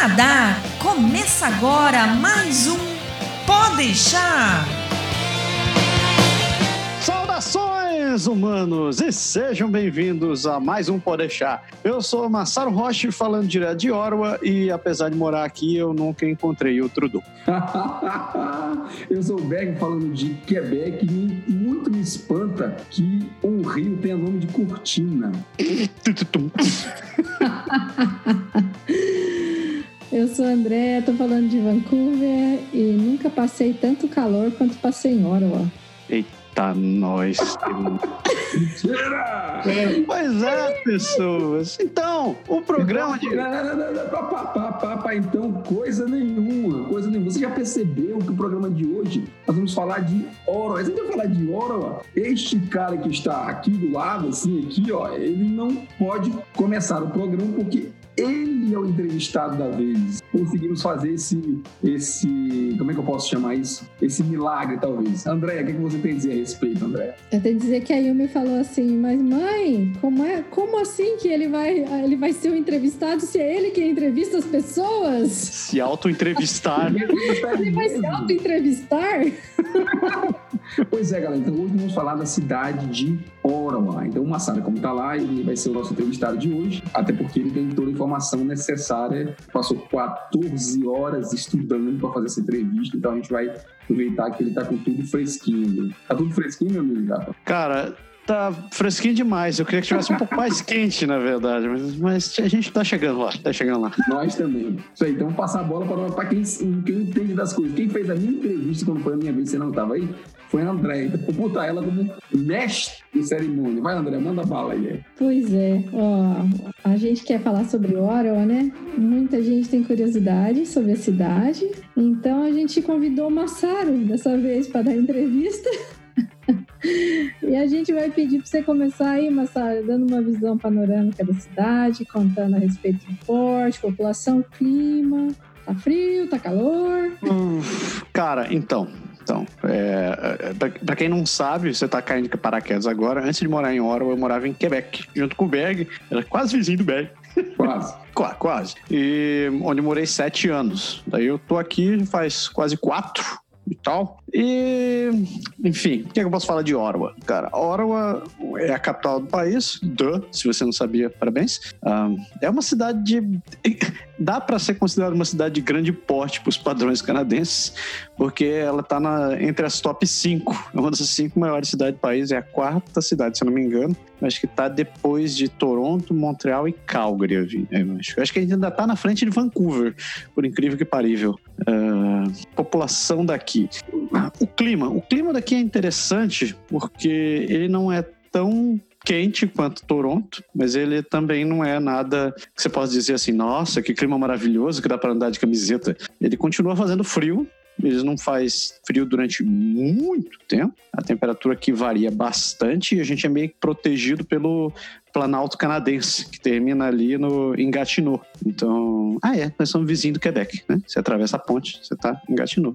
Canadá, começa agora mais um Pode deixar. Saudações, humanos, e sejam bem-vindos a mais um Pode deixar. Eu sou Massaro Rocha, falando direto de Orwa, e apesar de morar aqui, eu nunca encontrei o Trudeau. eu sou o Berg, falando de Quebec, e muito me espanta que um rio tenha nome de cortina. Eu sou a André, tô falando de Vancouver e nunca passei tanto calor quanto passei em Ottawa. Eita, nós. Mentira! Pois é, pessoas. Então, o programa de. Então, coisa nenhuma, coisa nenhuma. Você já percebeu que o programa de hoje nós vamos falar de Ottawa. Você vai falar de Ottawa? Este cara que está aqui do lado, assim, aqui, ó, ele não pode começar o programa porque ele é o entrevistado da vez. Conseguimos fazer esse, esse, como é que eu posso chamar isso? Esse milagre, talvez. André, o que, é que você tem a dizer a respeito, André? Eu tenho que dizer que a Yumi falou assim, mas mãe, como, é, como assim que ele vai, ele vai ser o entrevistado se é ele que entrevista as pessoas? Se auto-entrevistar. ele vai se auto-entrevistar? pois é, galera. Então hoje vamos falar da cidade de Ottawa. Então o Massara, como está lá, ele vai ser o nosso entrevistado de hoje, até porque ele tem toda a informação necessária. Passou 14 horas estudando para fazer essa entrevista, então a gente vai aproveitar que ele está com tudo fresquinho. Tá tudo fresquinho, meu amigo? Cara, tá fresquinho demais. Eu queria que tivesse um pouco mais quente, na verdade. Mas, mas, a gente tá chegando lá, tá chegando lá. Nós também. Isso aí, então vamos passar a bola para quem, quem entende das coisas. Quem fez a minha entrevista quando foi a minha vez, você não estava aí? Foi a André. Então vou botar ela como mestre de cerimônia. Vai, André, manda bala aí. Pois é. Ó, a gente quer falar sobre Ottawa, né? Muita gente tem curiosidade sobre a cidade. Então a gente convidou o Massaro dessa vez para dar entrevista. e a gente vai pedir para você começar aí, Massara, dando uma visão panorâmica da cidade, contando a respeito do porte, população, clima. Tá frio, tá calor? cara, então, então, é, é para quem não sabe, você tá caindo de paraquedas agora. Antes de morar em Ottawa, eu morava em Quebec, junto com o Berg. Era quase vizinho do Berg. Quase. quase, quase. E onde morei sete anos. Daí eu tô aqui faz quase quatro e tal. E, enfim, o que, é que eu posso falar de Ottawa? Cara, Ottawa é a capital do país, duh, se você não sabia, parabéns. Um, é uma cidade de. Dá para ser considerada uma cidade de grande porte para os padrões canadenses, porque ela está entre as top 5. É uma das cinco maiores cidades do país, é a quarta cidade, se eu não me engano. Acho que está depois de Toronto, Montreal e Calgary. Eu acho, eu acho que ainda está na frente de Vancouver, por incrível que parível. Uh, população daqui o clima. O clima daqui é interessante porque ele não é tão quente quanto Toronto, mas ele também não é nada que você possa dizer assim, nossa, que clima maravilhoso que dá para andar de camiseta. Ele continua fazendo frio, ele não faz frio durante muito tempo. A temperatura aqui varia bastante e a gente é meio protegido pelo Planalto Canadense, que termina ali no, em Gatineau. Então, ah é, nós somos vizinhos do Quebec, né? Você atravessa a ponte, você está em Gatineau.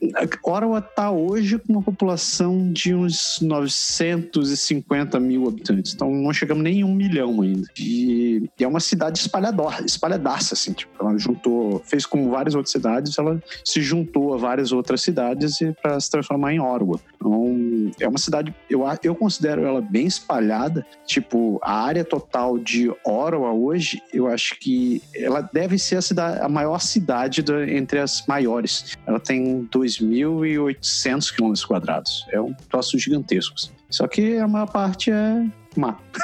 Ottawa está hoje com uma população de uns 950 mil habitantes, então não chegamos nem em um milhão ainda. E, é uma cidade espalhador, espalhadaça, assim, tipo, ela juntou, fez como várias outras cidades, ela se juntou a várias outras cidades para se transformar em Ottawa. Então, é uma cidade, eu, eu considero ela bem espalhada, tipo, a área total de Ottawa hoje, eu acho que ela deve ser a, cidade, a maior cidade da, entre as maiores. Ela tem 2.800 quilômetros quadrados. É um troço gigantesco. Assim. Só que a maior parte é mato.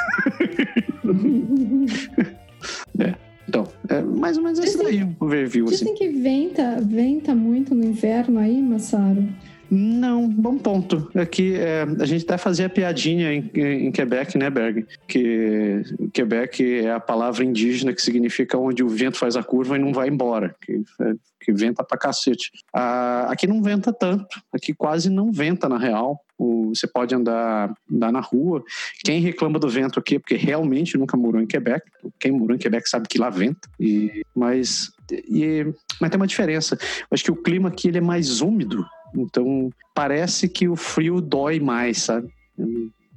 é. Então, é mais ou menos isso daí o overview. Dizem assim. que venta, venta muito no inverno aí, Massaro? Não, bom ponto. Aqui é, a gente até fazia piadinha em, em, Quebec, né, Berg? Que Quebec é a palavra indígena que significa onde o vento faz a curva e não vai embora, que, é, que venta pra cacete. Ah, aqui não venta tanto, aqui quase não venta na real. Você pode andar, andar na rua. Quem reclama do vento aqui é porque realmente nunca morou em Quebec. Quem morou em Quebec sabe que lá venta. E, mas, e, mas tem uma diferença. Acho que o clima aqui ele é mais úmido então, parece que o frio dói mais, sabe?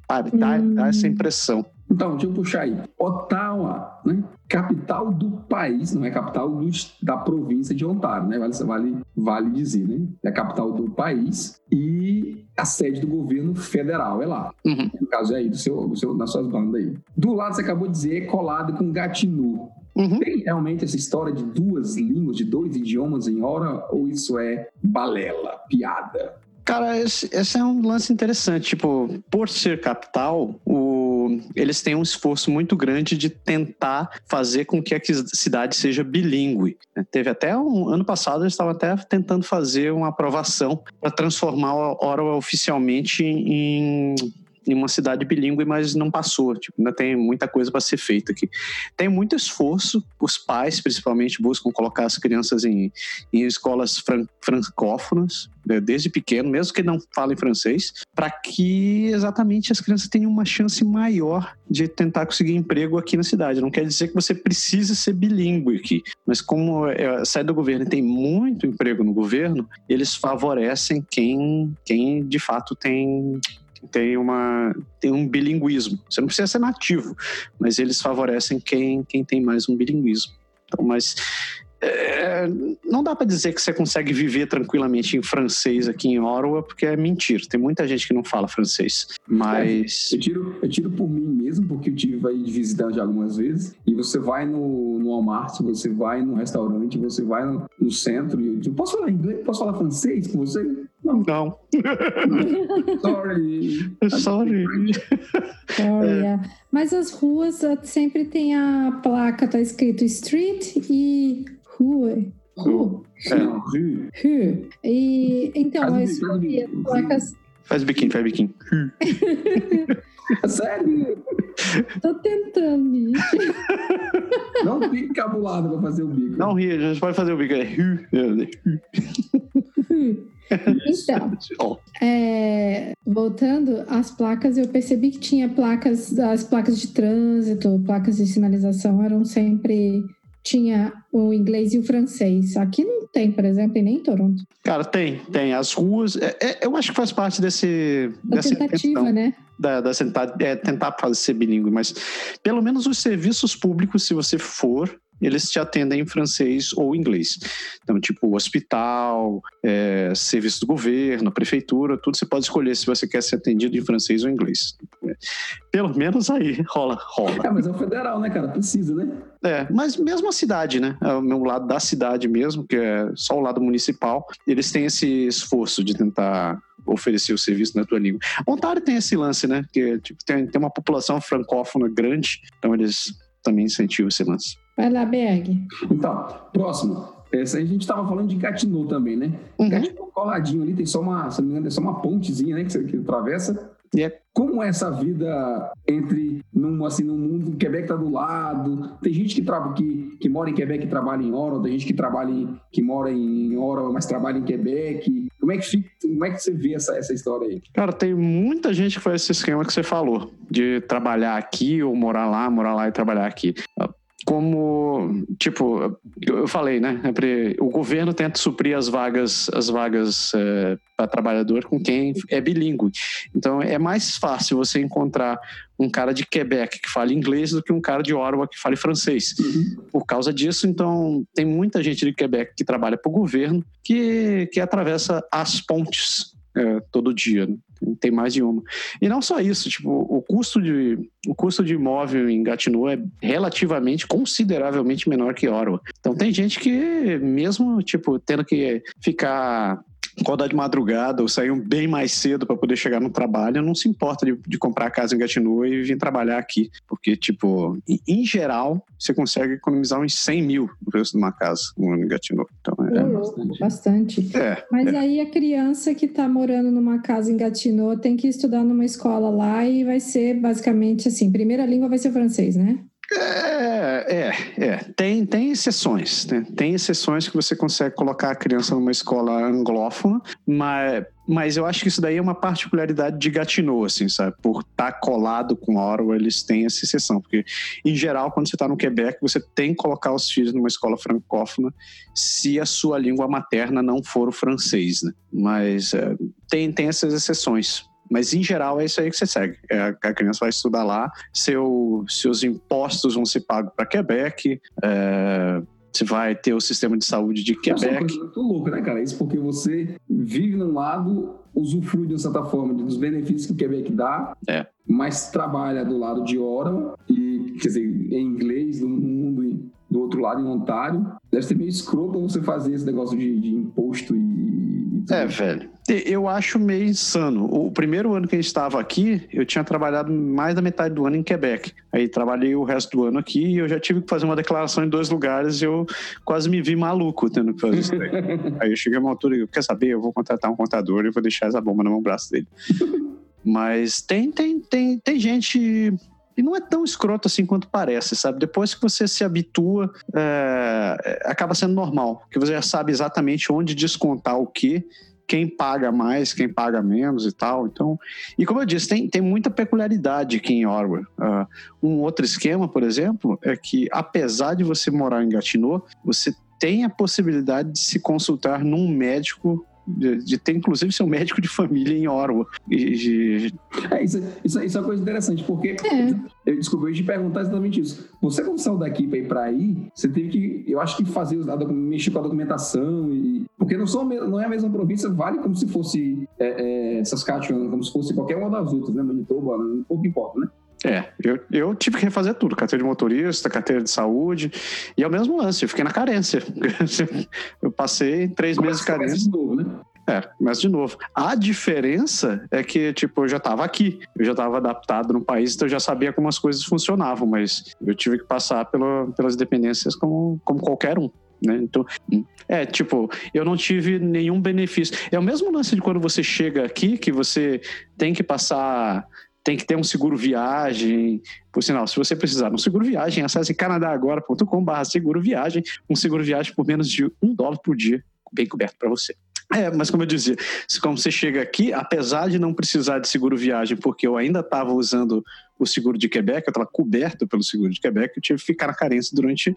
Dá, dá, dá essa impressão. Então, deixa eu puxar aí. Ottawa, né? Capital do país, não é capital do, da província de Ontário, né? Vale, vale, vale dizer, né? É a capital do país e a sede do governo federal é lá. Uhum. No caso é aí, do seu, do seu, nas suas bandas aí. Do lado, você acabou de dizer, é colado com Gatineau. Uhum. Tem realmente essa história de duas línguas, de dois idiomas em hora, ou isso é balela, piada? Cara, esse, esse, é um lance interessante. Tipo, por ser capital, o, eles têm um esforço muito grande de tentar fazer com que a cidade seja bilíngue. Teve até um ano passado, eles estavam até tentando fazer uma aprovação para transformar a Ottawa oficialmente em em uma cidade bilíngue, mas não passou. Tipo, ainda tem muita coisa para ser feita aqui. Tem muito esforço, os pais principalmente buscam colocar as crianças em, em escolas fran francófonas, né, desde pequeno, mesmo que não falem francês, para que exatamente as crianças tenham uma chance maior de tentar conseguir emprego aqui na cidade. Não quer dizer que você precisa ser bilíngue aqui, mas como é, sai do governo e tem muito emprego no governo, eles favorecem quem, quem de fato tem tem, uma, tem um bilinguismo. Você não precisa ser nativo, mas eles favorecem quem, quem tem mais um bilinguismo. Então, mas é, não dá para dizer que você consegue viver tranquilamente em francês aqui em Ottawa, porque é mentira. Tem muita gente que não fala francês. Mas. É, eu, tiro, eu tiro por mim mesmo, porque eu tive aí visitando já algumas vezes. E você vai no, no Walmart, você vai no restaurante, você vai no, no centro. E eu posso falar inglês? Posso falar francês com você? Não. Não. Sorry. Sorry. Sorry. É. Mas as ruas sempre tem a placa, tá escrito street e rua. Rua. É. Rua. E então, Faz as, biquinho, as placas. Faz biquinho, faz biquinho. Sério? Tô tentando, bicho. Não fique cabulado pra fazer o bico. Não ri, a gente pode fazer o bico. É Então, é, voltando às placas, eu percebi que tinha placas, as placas de trânsito, placas de sinalização eram sempre tinha o inglês e o francês. Aqui não tem, por exemplo, e nem em Toronto. Cara, tem, tem. As ruas. É, é, eu acho que faz parte desse. Da dessa tentativa, intenção né? Da, da tentar, é, tentar fazer ser bilíngue, mas pelo menos os serviços públicos, se você for, eles te atendem em francês ou inglês. Então, tipo, hospital, é, serviço do governo, prefeitura, tudo você pode escolher se você quer ser atendido em francês ou inglês. Pelo menos aí rola, rola. É, mas é o federal, né, cara? Precisa, né? É, mas mesmo a cidade, né? É o meu lado da cidade mesmo, que é só o lado municipal, eles têm esse esforço de tentar oferecer o serviço na tua língua. Ontário tem esse lance, né? Que tipo, tem, tem uma população francófona grande, então eles também incentivam esse lance. Vai lá, Berg. Então, próximo. Essa aí a gente estava falando de Gatineau também, né? Uhum. Gatineau coladinho ali, tem só uma, se não me engano, é só uma pontezinha, né? Que você que atravessa. E é Como é essa vida entre, num, assim, num mundo, Quebec tá do lado, tem gente que, traba, que, que mora em Quebec e trabalha em Ottawa, tem gente que trabalha em, que mora em Ottawa, mas trabalha em Quebec. Como é que, fica, como é que você vê essa, essa história aí? Cara, tem muita gente que faz esse esquema que você falou, de trabalhar aqui ou morar lá, morar lá e trabalhar aqui. Como, tipo, eu falei, né? O governo tenta suprir as vagas, as vagas é, para trabalhador com quem é bilíngue. Então, é mais fácil você encontrar um cara de Quebec que fale inglês do que um cara de Ottawa que fale francês. Uhum. Por causa disso, então, tem muita gente de Quebec que trabalha para o governo que, que atravessa as pontes é, todo dia. Né? Tem mais de uma. E não só isso, tipo, o custo de, o custo de imóvel em Gatineau é relativamente, consideravelmente menor que Ottawa. Então tem gente que, mesmo, tipo, tendo que ficar acordar de madrugada ou sair bem mais cedo para poder chegar no trabalho, não se importa de, de, comprar casa em Gatineau e vir trabalhar aqui. Porque, tipo, em, geral, você consegue economizar uns 100 mil no preço de uma casa ano em Gatineau. Então, é, é bastante. bastante. É, Mas é. aí a criança que está morando numa casa em Gatineau tem que estudar numa escola lá e vai ser basicamente assim, primeira língua vai ser francês, né? É, é, é. Tem, tem exceções, né? Tem exceções que você consegue colocar a criança numa escola anglófona, mas, mas eu acho que isso daí é uma particularidade de Gatineau, assim, sabe? Por estar tá colado com Ottawa, eles têm essa exceção. Porque, em geral, quando você está no Quebec, você tem que colocar os filhos numa escola francófona se a sua língua materna não for o francês, né? Mas é, tem, tem essas exceções. Mas em geral é isso aí que você segue. É, a criança vai estudar lá, seu, seus impostos vão ser pagos para Quebec, é, você vai ter o sistema de saúde de Quebec. É uma coisa muito louca, né, cara? Isso porque você vive num lado, usufrui de certa forma dos benefícios que o Quebec dá, é. mas trabalha do lado de Ottawa e, quer dizer, em inglês, no mundo do outro lado, em Ontário. Deve ser meio escroto você fazer esse negócio de, de imposto e. É, velho. Eu acho meio insano. O primeiro ano que a gente estava aqui, eu tinha trabalhado mais da metade do ano em Quebec. Aí trabalhei o resto do ano aqui e eu já tive que fazer uma declaração em dois lugares e eu quase me vi maluco tendo que fazer isso daí. aí eu cheguei a uma altura e quer saber? Eu vou contratar um contador e vou deixar essa bomba no meu braço dele. Mas tem, tem, tem, tem gente e não é tão escroto assim quanto parece, sabe? Depois que você se habitua, é, acaba sendo normal, porque você já sabe exatamente onde descontar o que, quem paga mais, quem paga menos e tal. Então, e como eu disse, tem, tem muita peculiaridade aqui em Orwell. Uh, um outro esquema, por exemplo, é que apesar de você morar em Gatineau, você tem a possibilidade de se consultar num médico de, de, ter inclusive seu médico de família em Orwa. De... É, isso, isso, isso, é uma coisa interessante, porque é. eu descobri de perguntar exatamente isso. Você, quando saiu daqui para ir para aí, você teve que, eu acho que fazer, mexer com a documentação, e, porque não, são, não é a mesma província, vale como se fosse é, é, Saskatchewan, como se fosse qualquer uma das outras, né? Manitoba, pouco importa, né? É, eu, eu tive que refazer tudo, carteira de motorista, carteira de saúde, e é o mesmo lance, eu fiquei na carência. eu passei três meses de carência. De novo, né? É, mas de novo. A diferença é que, tipo, eu já estava aqui, eu já estava adaptado no país, então eu já sabia como as coisas funcionavam, mas eu tive que passar pela, pelas dependências como, como qualquer um. Né? Então, é, tipo, eu não tive nenhum benefício. É o mesmo lance de quando você chega aqui, que você tem que passar tem que ter um seguro viagem. Por sinal, se você precisar de um seguro viagem, acesse canadagora.com.br seguro viagem, um seguro viagem por menos de um dólar por dia, bem coberto para você. É, mas como eu dizia, como você chega aqui, apesar de não precisar de seguro viagem, porque eu ainda estava usando o seguro de Quebec, eu estava coberto pelo seguro de Quebec, eu tive que ficar na carência durante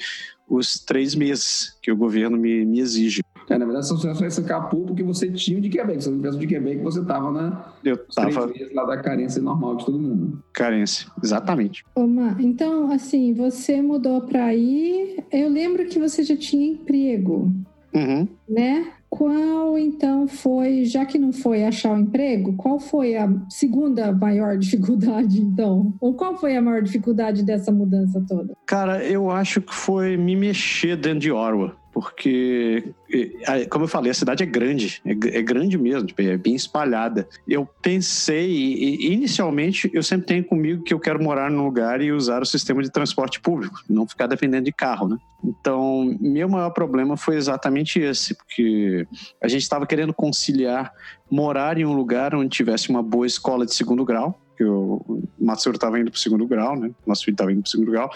os três meses que o governo me, me exige. É, na verdade, você escapou porque você tinha de Quebec. Se não tivesse de Quebec, você estava na eu tava... lá da carência normal de todo mundo. Carência, exatamente. Oma, então, assim, você mudou para aí. Eu lembro que você já tinha emprego. Uhum. Né? Qual então foi, já que não foi achar o um emprego, qual foi a segunda maior dificuldade então? Ou qual foi a maior dificuldade dessa mudança toda? Cara, eu acho que foi me mexer dentro de Orwa porque, como eu falei, a cidade é grande, é, é grande mesmo, tipo, é bem espalhada. Eu pensei, inicialmente, eu sempre tenho comigo que eu quero morar num lugar e usar o sistema de transporte público, não ficar dependendo de carro, né? Então, meu maior problema foi exatamente esse, porque a gente estava querendo conciliar morar em um lugar onde tivesse uma boa escola de segundo grau, que o Matsuro estava indo para o segundo grau, né? Nosso filho estava indo para o segundo grau.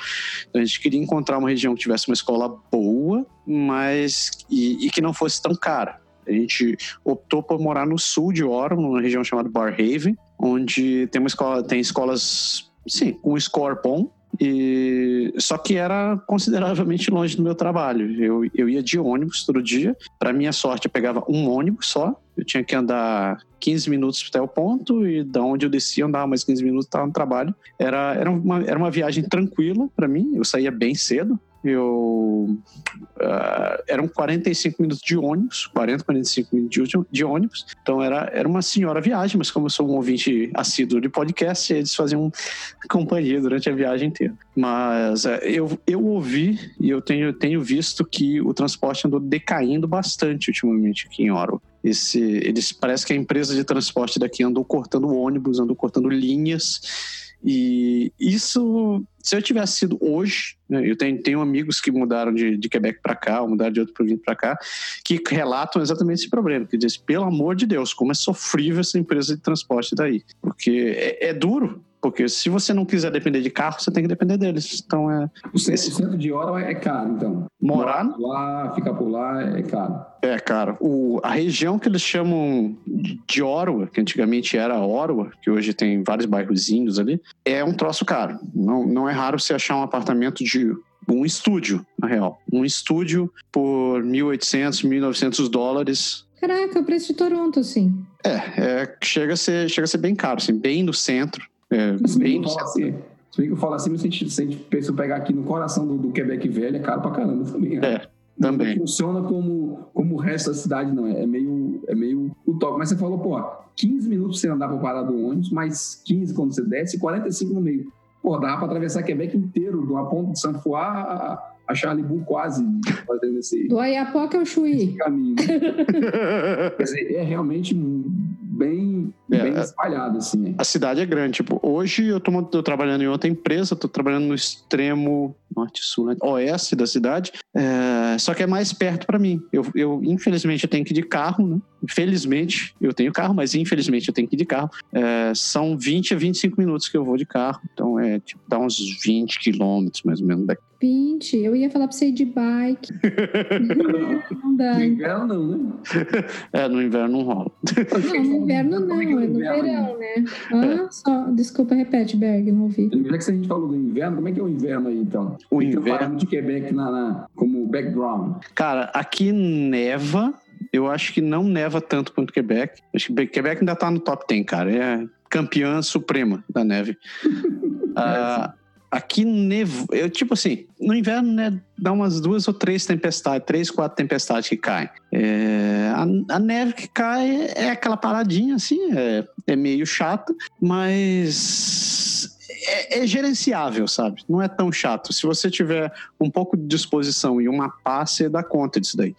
Então a gente queria encontrar uma região que tivesse uma escola boa, mas e, e que não fosse tão cara. A gente optou por morar no sul de Orem, numa região chamada Barhaven, onde tem uma escola, tem escolas, sim, com score bom, e só que era consideravelmente longe do meu trabalho. Eu, eu ia de ônibus todo dia. Para minha sorte, eu pegava um ônibus só. Eu tinha que andar 15 minutos até o ponto e da onde eu descia andava mais 15 minutos estava no trabalho. Era, era, uma, era uma viagem tranquila para mim. Eu saía bem cedo eu uh, eram 45 minutos de ônibus, 40, 45 minutos de, de, ônibus. Então era, era uma senhora viagem, mas como eu sou um ouvinte assíduo de podcast, eles faziam companhia durante a viagem inteira. Mas uh, eu, eu ouvi e eu tenho, tenho visto que o transporte andou decaindo bastante ultimamente aqui em Oro. Esse, eles parece que a empresa de transporte daqui andou cortando ônibus, andou cortando linhas e isso, se eu tivesse sido hoje, né, eu tenho, tenho amigos que mudaram de, de Quebec para cá, ou mudaram de outro província para cá, que relatam exatamente esse problema, que diz, pelo amor de Deus, como é sofrível essa empresa de transporte daí. Porque é, é duro, porque se você não quiser depender de carro, você tem que depender deles. Então é. O centro, esse... o centro de hora é caro, então. Morar lá, ficar por lá é caro. É caro. O, a região que eles chamam de Orwa, que antigamente era Orwa, que hoje tem vários bairrozinhos ali, é um troço caro. Não, não é raro você achar um apartamento de um estúdio, na real. Um estúdio por 1.800, 1.900 dólares. Caraca, o preço de Toronto, sim. É, é chega, a ser, chega a ser bem caro, assim, bem no centro. É, Se bem bem no que eu falo centro. assim, se bem que eu falo assim, se a gente, se a gente eu pegar aqui no coração do, do Quebec velho, é caro pra caramba também. né? É, também. Não funciona como, como o resto da cidade, não. É meio, é meio utópico. Mas você falou, pô, 15 minutos você andar pra parar do ônibus, mais 15 quando você desce e 45 no meio. Pô, dava pra atravessar Quebec inteiro, uma ponta de San Fuá a, a Charlibu quase fazendo esse, Do Ayapoca ao esse Chuí. caminho. Quer dizer, é realmente bem, É, bem é. espalhado, assim. A cidade é grande. Tipo, hoje eu tô, tô trabalhando em outra empresa, tô trabalhando no extremo norte-sul, né? oeste da cidade. É, só que é mais perto para mim. Eu, eu, infelizmente, eu tenho que ir de carro, né? Felizmente, eu tenho carro, mas infelizmente eu tenho que ir de carro. É, são 20 a 25 minutos que eu vou de carro. Então é tipo, dá uns 20 quilômetros mais ou menos daqui. 20. Eu ia falar pra você ir de bike. não dá. No inverno, não, né? É, no inverno não rola. Não, no inverno não, é que é no inverno verão, né? Ah, só, desculpa, repete, Berg, não ouvi. Já que a gente falou do inverno, como é que é o inverno aí, então? O inverno- de Quebec na, na- como background. Cara, aqui neva. Eu acho que não neva tanto quanto Quebec. Acho que Quebec ainda tá no top 10, cara. É campeã suprema da neve. Ah, aqui nevo. Eu, tipo assim, no inverno, né, dá umas duas ou três tempestades, três, quatro tempestades que caem. É, a, a neve que cai é aquela paradinha, assim, é, é meio chata, mas é, é gerenciável, sabe? Não é tão chato. Se você tiver um pouco de disposição e uma paz, você dá conta disso daí.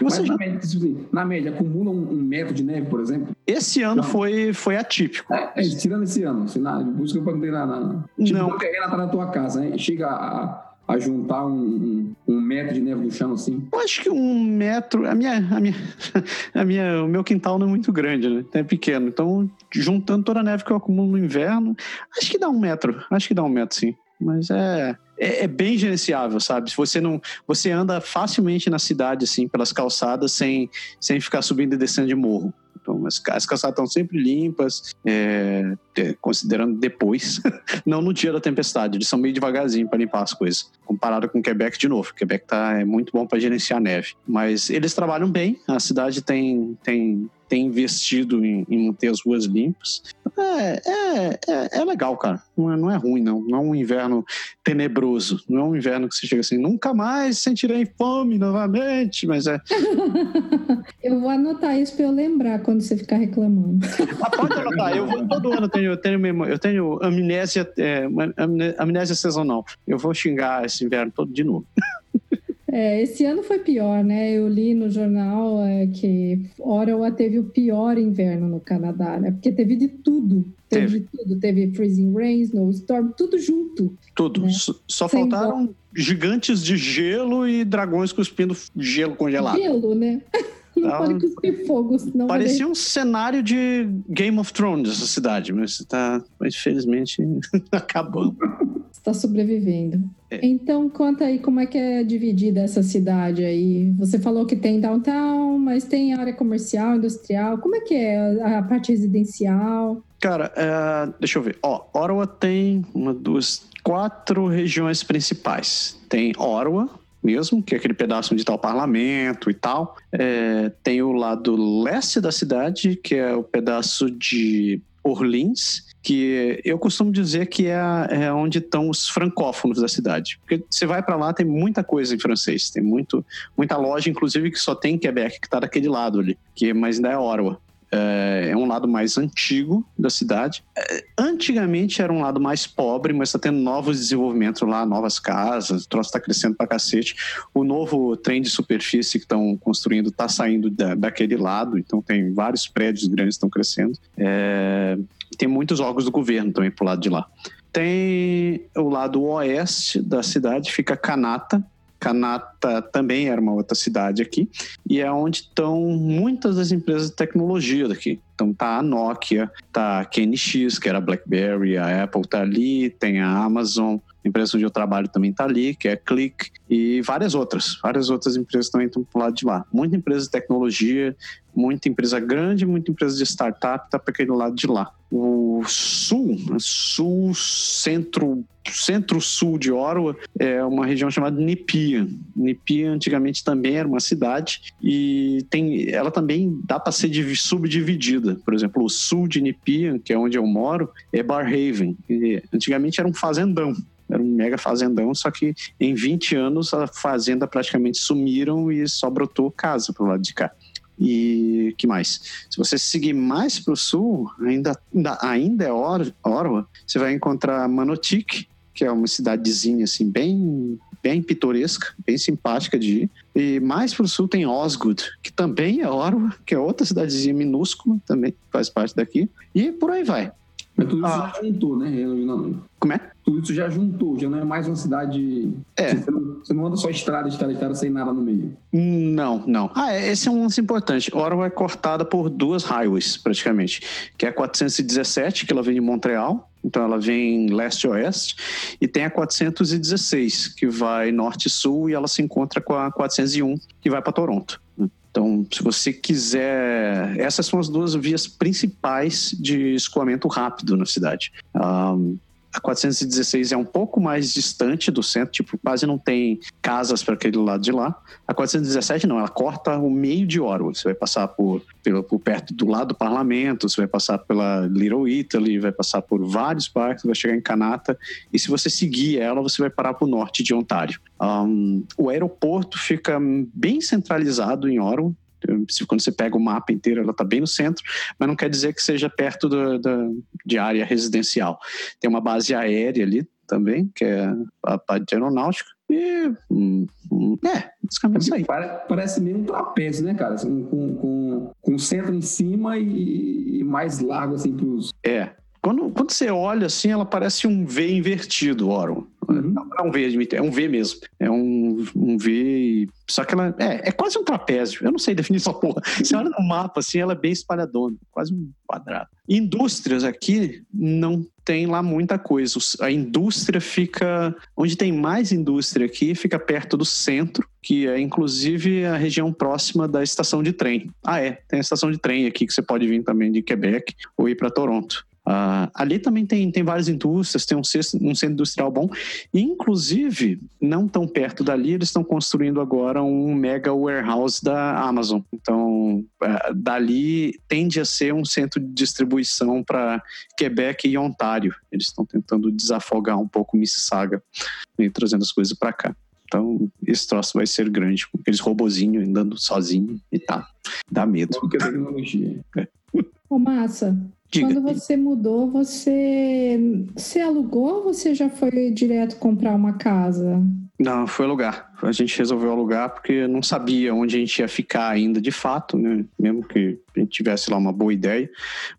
Mas você na, média, tipo assim, na média, acumula um, um metro de neve, por exemplo? esse ano Não. foi, foi atípico. É, é, tirando esse ano. Assim, na, por isso que eu perguntei na. na tipo, Não. não. terreno tá na tua casa, né? Chega a, a juntar um, um, um metro de neve no chão, assim. Eu acho que um metro. A minha, a minha, a minha, o meu quintal não é muito grande, né? É pequeno. Então, juntando toda a neve que eu acumulo no inverno, acho que dá um metro. Acho que dá um metro, sim. Mas é, é, é bem gerenciável, sabe? Se você não. Você anda facilmente na cidade, assim, pelas calçadas, sem, sem ficar subindo e descendo de morro. Então, as, ca- as calçadas estão sempre limpas, é, considerando depois, não no dia da tempestade. Eles são meio devagarzinho para limpar as coisas. Comparado com Quebec, de novo. Quebec tá, é muito bom para gerenciar neve. Mas eles trabalham bem, a cidade tem, tem, tem investido em, em manter as ruas limpas. É, é, é, é legal, cara. Não é, não é ruim, não. Não é um inverno tenebroso. Não é um inverno que você chega assim, nunca mais sentirei fome novamente. Mas é. Eu vou anotar isso pra eu lembrar quando você ficar reclamando. Ah, pode anotar, eu vou, todo ano eu tenho, eu tenho, eu tenho amnésia, é, amnésia sazonal. Eu vou xingar esse inverno todo de novo. É, esse ano foi pior, né? Eu li no jornal é, que Ottawa teve o pior inverno no Canadá, né? Porque teve de tudo. Teve, Teve. de tudo. Teve freezing rain, snowstorm, tudo junto. Tudo. Né? Só, Sem faltaram gigantes de gelo e dragões cuspindo gelo congelado. Gelo, né? Não Tava- pode cuspir fogo, senão Parecia um cenário de Game of Thrones essa cidade, mas tá, mas infelizmente acabou. está sobrevivendo. É. Então, conta aí como é que é dividida essa cidade aí. Você falou que tem downtown, mas tem área comercial, industrial. Como é que é a parte residencial? Cara, é, deixa eu ver. Ó, Ottawa tem uma, duas, quatro regiões principais. Tem Ottawa mesmo, que é aquele pedaço onde está o parlamento e tal. É, tem o lado leste da cidade, que é o pedaço de Orleans, que eu costumo dizer que é, é onde estão os francófonos da cidade. Porque você vai para lá, tem muita coisa em francês, tem muito, muita loja, inclusive, que só tem em Quebec, que está daquele lado ali, que mas ainda é Ottawa. É, é um lado mais antigo da cidade. É, antigamente era um lado mais pobre, mas está tendo novos desenvolvimentos lá, novas casas, o troço está crescendo pra cacete. O novo trem de superfície que estão construindo está saindo da, daquele lado, então tem vários prédios grandes estão crescendo. É, tem muitos órgãos do governo também pro lado de lá. Tem o lado oeste da cidade, fica Kanata. Kanata também era uma outra cidade aqui, e é onde estão muitas das empresas de tecnologia daqui. Então tá a Nokia, tá a KNX, que era a BlackBerry, a Apple tá ali, tem a Amazon, a empresa onde eu trabalho também tá ali, que é Click, e várias outras. Várias outras empresas também estão pro lado de lá. Muita empresa de tecnologia, muita empresa grande, muita empresa de startup tá para aquele lado de lá. O sul, sul, centro, centro-sul de Ottawa é uma região chamada Nipia. Nipia antigamente também era uma cidade e tem, ela também dá para ser divi- subdividida. Por exemplo, o sul de Nepean, que é onde eu moro, é Barhaven. Antigamente era um fazendão. Era um mega fazendão, só que em 20 anos a fazenda praticamente sumiram e só brotou casa pro lado de cá. E que mais? Se você seguir mais para o sul, ainda, ainda, ainda é Or, Orwa, você vai encontrar Manotik, que é uma cidadezinha assim bem bem pitoresca, bem simpática de ir. E mais para o sul tem Osgood, que também é Orwa, que é outra cidadezinha minúscula, também faz parte daqui. E por aí vai. Mas tudo ah. já juntou, né? Como é? Tudo isso já juntou, já não é mais uma cidade. É. Você não, você não anda só estrada, estrada, estrada, sem nada no meio. Não, não. Ah, é, esse é um lance importante. Orwa é cortada por duas highways, praticamente. Que é a 417, que ela vem de Montreal, então ela vem leste-oeste, e tem a 416, que vai norte-sul, e ela se encontra com a 401, que vai para Toronto. Então, se você quiser. Essas são as duas vias principais de escoamento rápido na cidade. Um, a 416 é um pouco mais distante do centro, tipo, quase não tem casas para aquele lado de lá. A 417 não, ela corta o meio de Orwell. Você vai passar por, pelo, por perto do lado do parlamento, você vai passar pela Little Italy, vai passar por vários parques, vai chegar em Kanata. E se você seguir ela, você vai parar para o norte de Ontário. Um, o aeroporto fica bem centralizado em Orwell quando você pega o mapa inteiro, ela está bem no centro, mas não quer dizer que seja perto do, do, de área residencial. Tem uma base aérea ali também, que é a parte de aeronáutica. E, hum, hum, é, isso aí. Parece meio um trapézio, né, cara? Assim, com, com, com o centro em cima e, e mais largo, assim, para os... É, quando, quando você olha assim, ela parece um V invertido, Oron. Uhum. Não é um V, é um V mesmo. É um, um V. Só que ela é, é quase um trapézio. Eu não sei definir essa porra. Você olha no mapa assim, ela é bem espalhadona, quase um quadrado. Indústrias aqui não tem lá muita coisa. A indústria fica. Onde tem mais indústria aqui, fica perto do centro, que é inclusive a região próxima da estação de trem. Ah, é. Tem a estação de trem aqui que você pode vir também de Quebec ou ir para Toronto. Uh, ali também tem, tem várias indústrias, tem um, um centro industrial bom. E, inclusive, não tão perto dali, eles estão construindo agora um mega warehouse da Amazon. Então, uh, dali tende a ser um centro de distribuição para Quebec e Ontário. Eles estão tentando desafogar um pouco Mississauga e trazendo as coisas para cá. Então, esse troço vai ser grande, com aqueles robozinhos andando sozinho e tá. Dá medo. Porque a tecnologia. É. Ô, massa, Diga. Quando você mudou, você, você alugou ou você já foi direto comprar uma casa? Não, foi alugar. A gente resolveu alugar porque não sabia onde a gente ia ficar ainda de fato, né? Mesmo que a gente tivesse lá uma boa ideia,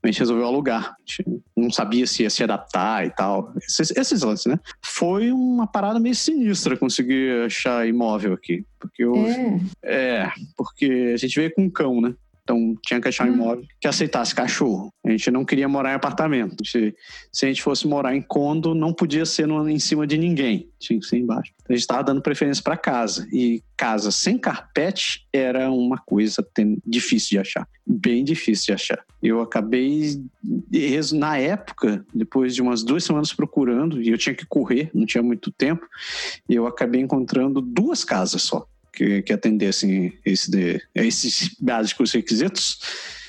a gente resolveu alugar. A gente não sabia se ia se adaptar e tal. Esses, esses lances, né? Foi uma parada meio sinistra conseguir achar imóvel aqui. Porque eu, é. é, porque a gente veio com um cão, né? Então tinha que achar um hum. imóvel que aceitasse cachorro. A gente não queria morar em apartamento. Se, se a gente fosse morar em condo, não podia ser no, em cima de ninguém. Tinha que ser embaixo. Então, a gente estava dando preferência para casa. E casa sem carpete era uma coisa difícil de achar. Bem difícil de achar. Eu acabei, na época, depois de umas duas semanas procurando, e eu tinha que correr, não tinha muito tempo, eu acabei encontrando duas casas só que, que atendessem esse esses básicos requisitos.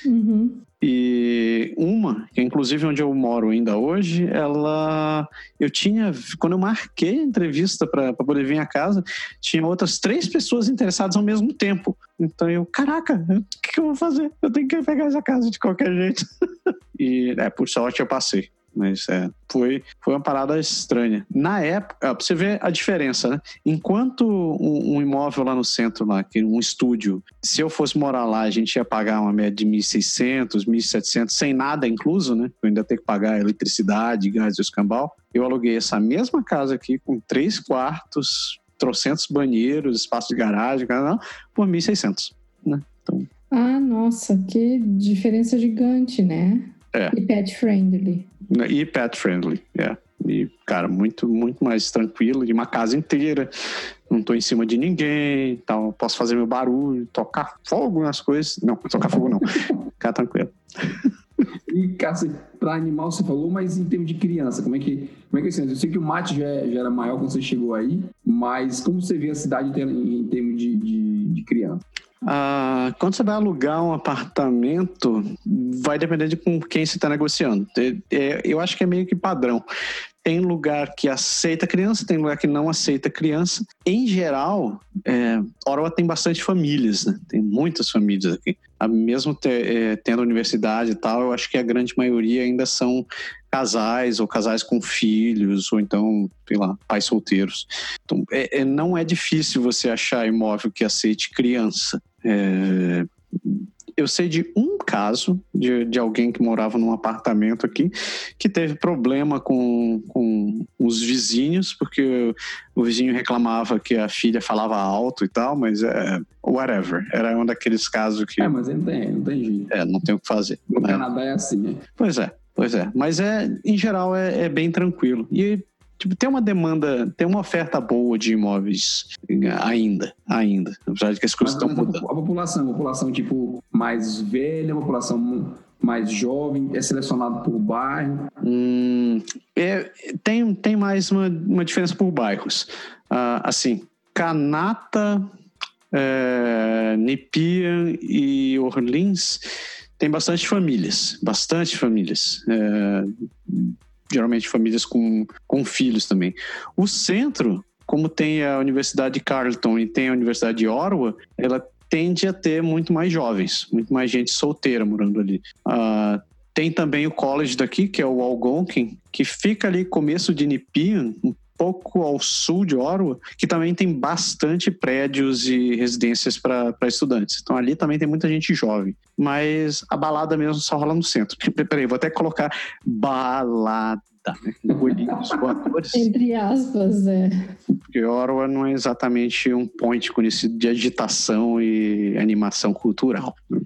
Uhum. E uma, que inclusive onde eu moro ainda hoje, ela. Eu tinha. Quando eu marquei a entrevista para poder vir a casa, tinha outras três pessoas interessadas ao mesmo tempo. Então eu, caraca, o que, que eu vou fazer? Eu tenho que pegar essa casa de qualquer jeito. e, é, por sorte eu passei. Mas é, foi, foi uma parada estranha. Na época, pra você ver a diferença, né? Enquanto um, um, imóvel lá no centro, lá, um estúdio, se eu fosse morar lá, a gente ia pagar uma média de 1.600, 1.700, sem nada incluso, né? Eu ainda tenho que pagar eletricidade, gás e escambau. Eu aluguei essa mesma casa aqui com três quartos, trocentos banheiros, espaço de garagem, por 1.600, né? Então... Ah, nossa, que diferença gigante, né? É. E pet friendly. E pet friendly, é. E, cara, muito, muito mais tranquilo, de uma casa inteira. Não tô em cima de ninguém, então posso fazer meu barulho, tocar fogo nas coisas. Não, tocar fogo não. Ficar tranquilo. E, cara, para animal você falou, mas em termos de criança, como é que, como é que é isso? Eu sei que o mate já, já, era maior quando você chegou aí, mas como você vê a cidade em, em termos de, de, de criança? Ah, quando você vai alugar um apartamento, vai depender de com quem você está negociando. É, é, eu acho que é meio que padrão. Tem lugar que aceita criança, tem lugar que não aceita criança. Em geral, é, Ottawa tem bastante famílias, né? Tem muitas famílias aqui. Mesmo ter, é, tendo universidade e tal, eu acho que a grande maioria ainda são casais ou casais com filhos ou então, sei lá, pais solteiros. Então, é, é não é difícil você achar imóvel que aceite criança. É, eu sei de um caso de, de alguém que morava num apartamento aqui que teve problema com, com os vizinhos, porque o vizinho reclamava que a filha falava alto e tal, mas é whatever. Era um daqueles casos que. É, mas não tem, não tem jeito. É, não tem o que fazer. No Canadá é assim, né? Pois é. Pois é, mas é, em geral é, é bem tranquilo. E tipo, tem uma demanda, tem uma oferta boa de imóveis ainda, ainda. Apesar de que as coisas estão mudando. A população, a população tipo mais velha, a população mais jovem, é selecionado por bairro? Hum, é, tem, tem mais uma, uma diferença por bairros. Uh, assim, Canata, é, Nepean e Orleans tem bastante famílias, bastante famílias. É, geralmente famílias com, com filhos também. O centro, como tem a Universidade de Carleton e tem a Universidade de Orwa, ela tende a ter muito mais jovens, muito mais gente solteira morando ali. Uh, tem também o college daqui, que é o Algonquin, que fica ali começo de Nepean, um pouco ao sul de Orwa, que também tem bastante prédios e residências para estudantes. Então ali também tem muita gente jovem. Mas a balada mesmo só rola no centro. Peraí, vou até colocar balada. Né? Entre aspas, é. Porque Orwa não é exatamente um point conhecido de agitação e animação cultural. Eu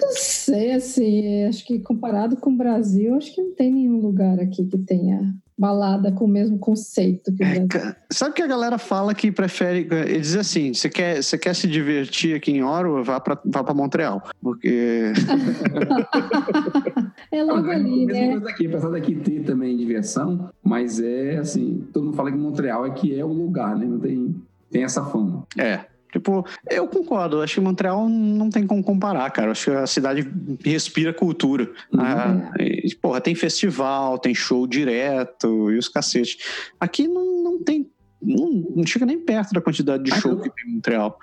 não sei, assim, acho que comparado com o Brasil, acho que não tem nenhum lugar aqui que tenha balada com o mesmo conceito que o é, sabe que a galera fala que prefere. Ele diz assim: você quer, você quer se divertir aqui em Ottawa, vá para vá pra Montreal. Porque. é logo ali, né? Coisa aqui, apesar daqui ter também diversão, mas é assim: todo mundo fala que Montreal é que é o lugar, né? Não tem, tem essa fama. É. Tipo, eu concordo. Acho que Montreal não tem como comparar, cara. Acho que a cidade respira cultura. Uhum. Ah, e, porra, tem festival, tem show direto e os cacete. Aqui não, não tem. Não, não chega nem perto da quantidade de show que tem em Montreal.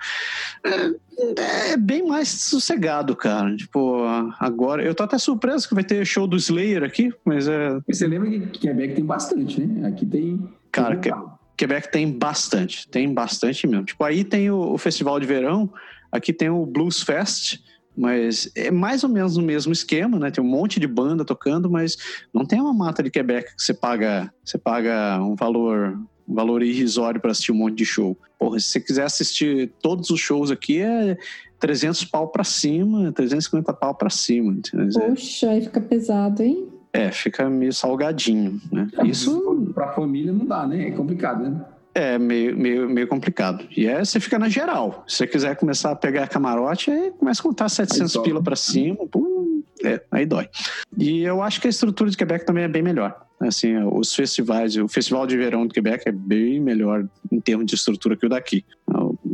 É, é, bem mais sossegado, cara. Tipo, agora. Eu tô até surpreso que vai ter show do Slayer aqui, mas é. Você lembra que Quebec tem bastante, né? Aqui tem. Cara, que, Quebec tem bastante, tem bastante mesmo. Tipo, aí tem o, o, festival de verão, aqui tem o Blues Fest, mas é mais ou menos o mesmo esquema, né? Tem um monte de banda tocando, mas não tem uma mata de Quebec que você paga, você paga um valor um valor irrisório para assistir um monte de show. Porra, se você quiser assistir todos os shows aqui é 300 pau para cima, 350 pau para cima. Poxa, aí fica pesado, hein? É, fica meio salgadinho, né? É, Isso para família não dá, né? É complicado, né? É, meio, meio, meio complicado. E é, você fica na geral. Se você quiser começar a pegar camarote, aí começa a contar 700 pila para cima, pum, é, aí dói. E eu acho que a estrutura de Quebec também é bem melhor. Assim, os festivais, o Festival de Verão do Quebec é bem melhor em termos de estrutura que o daqui.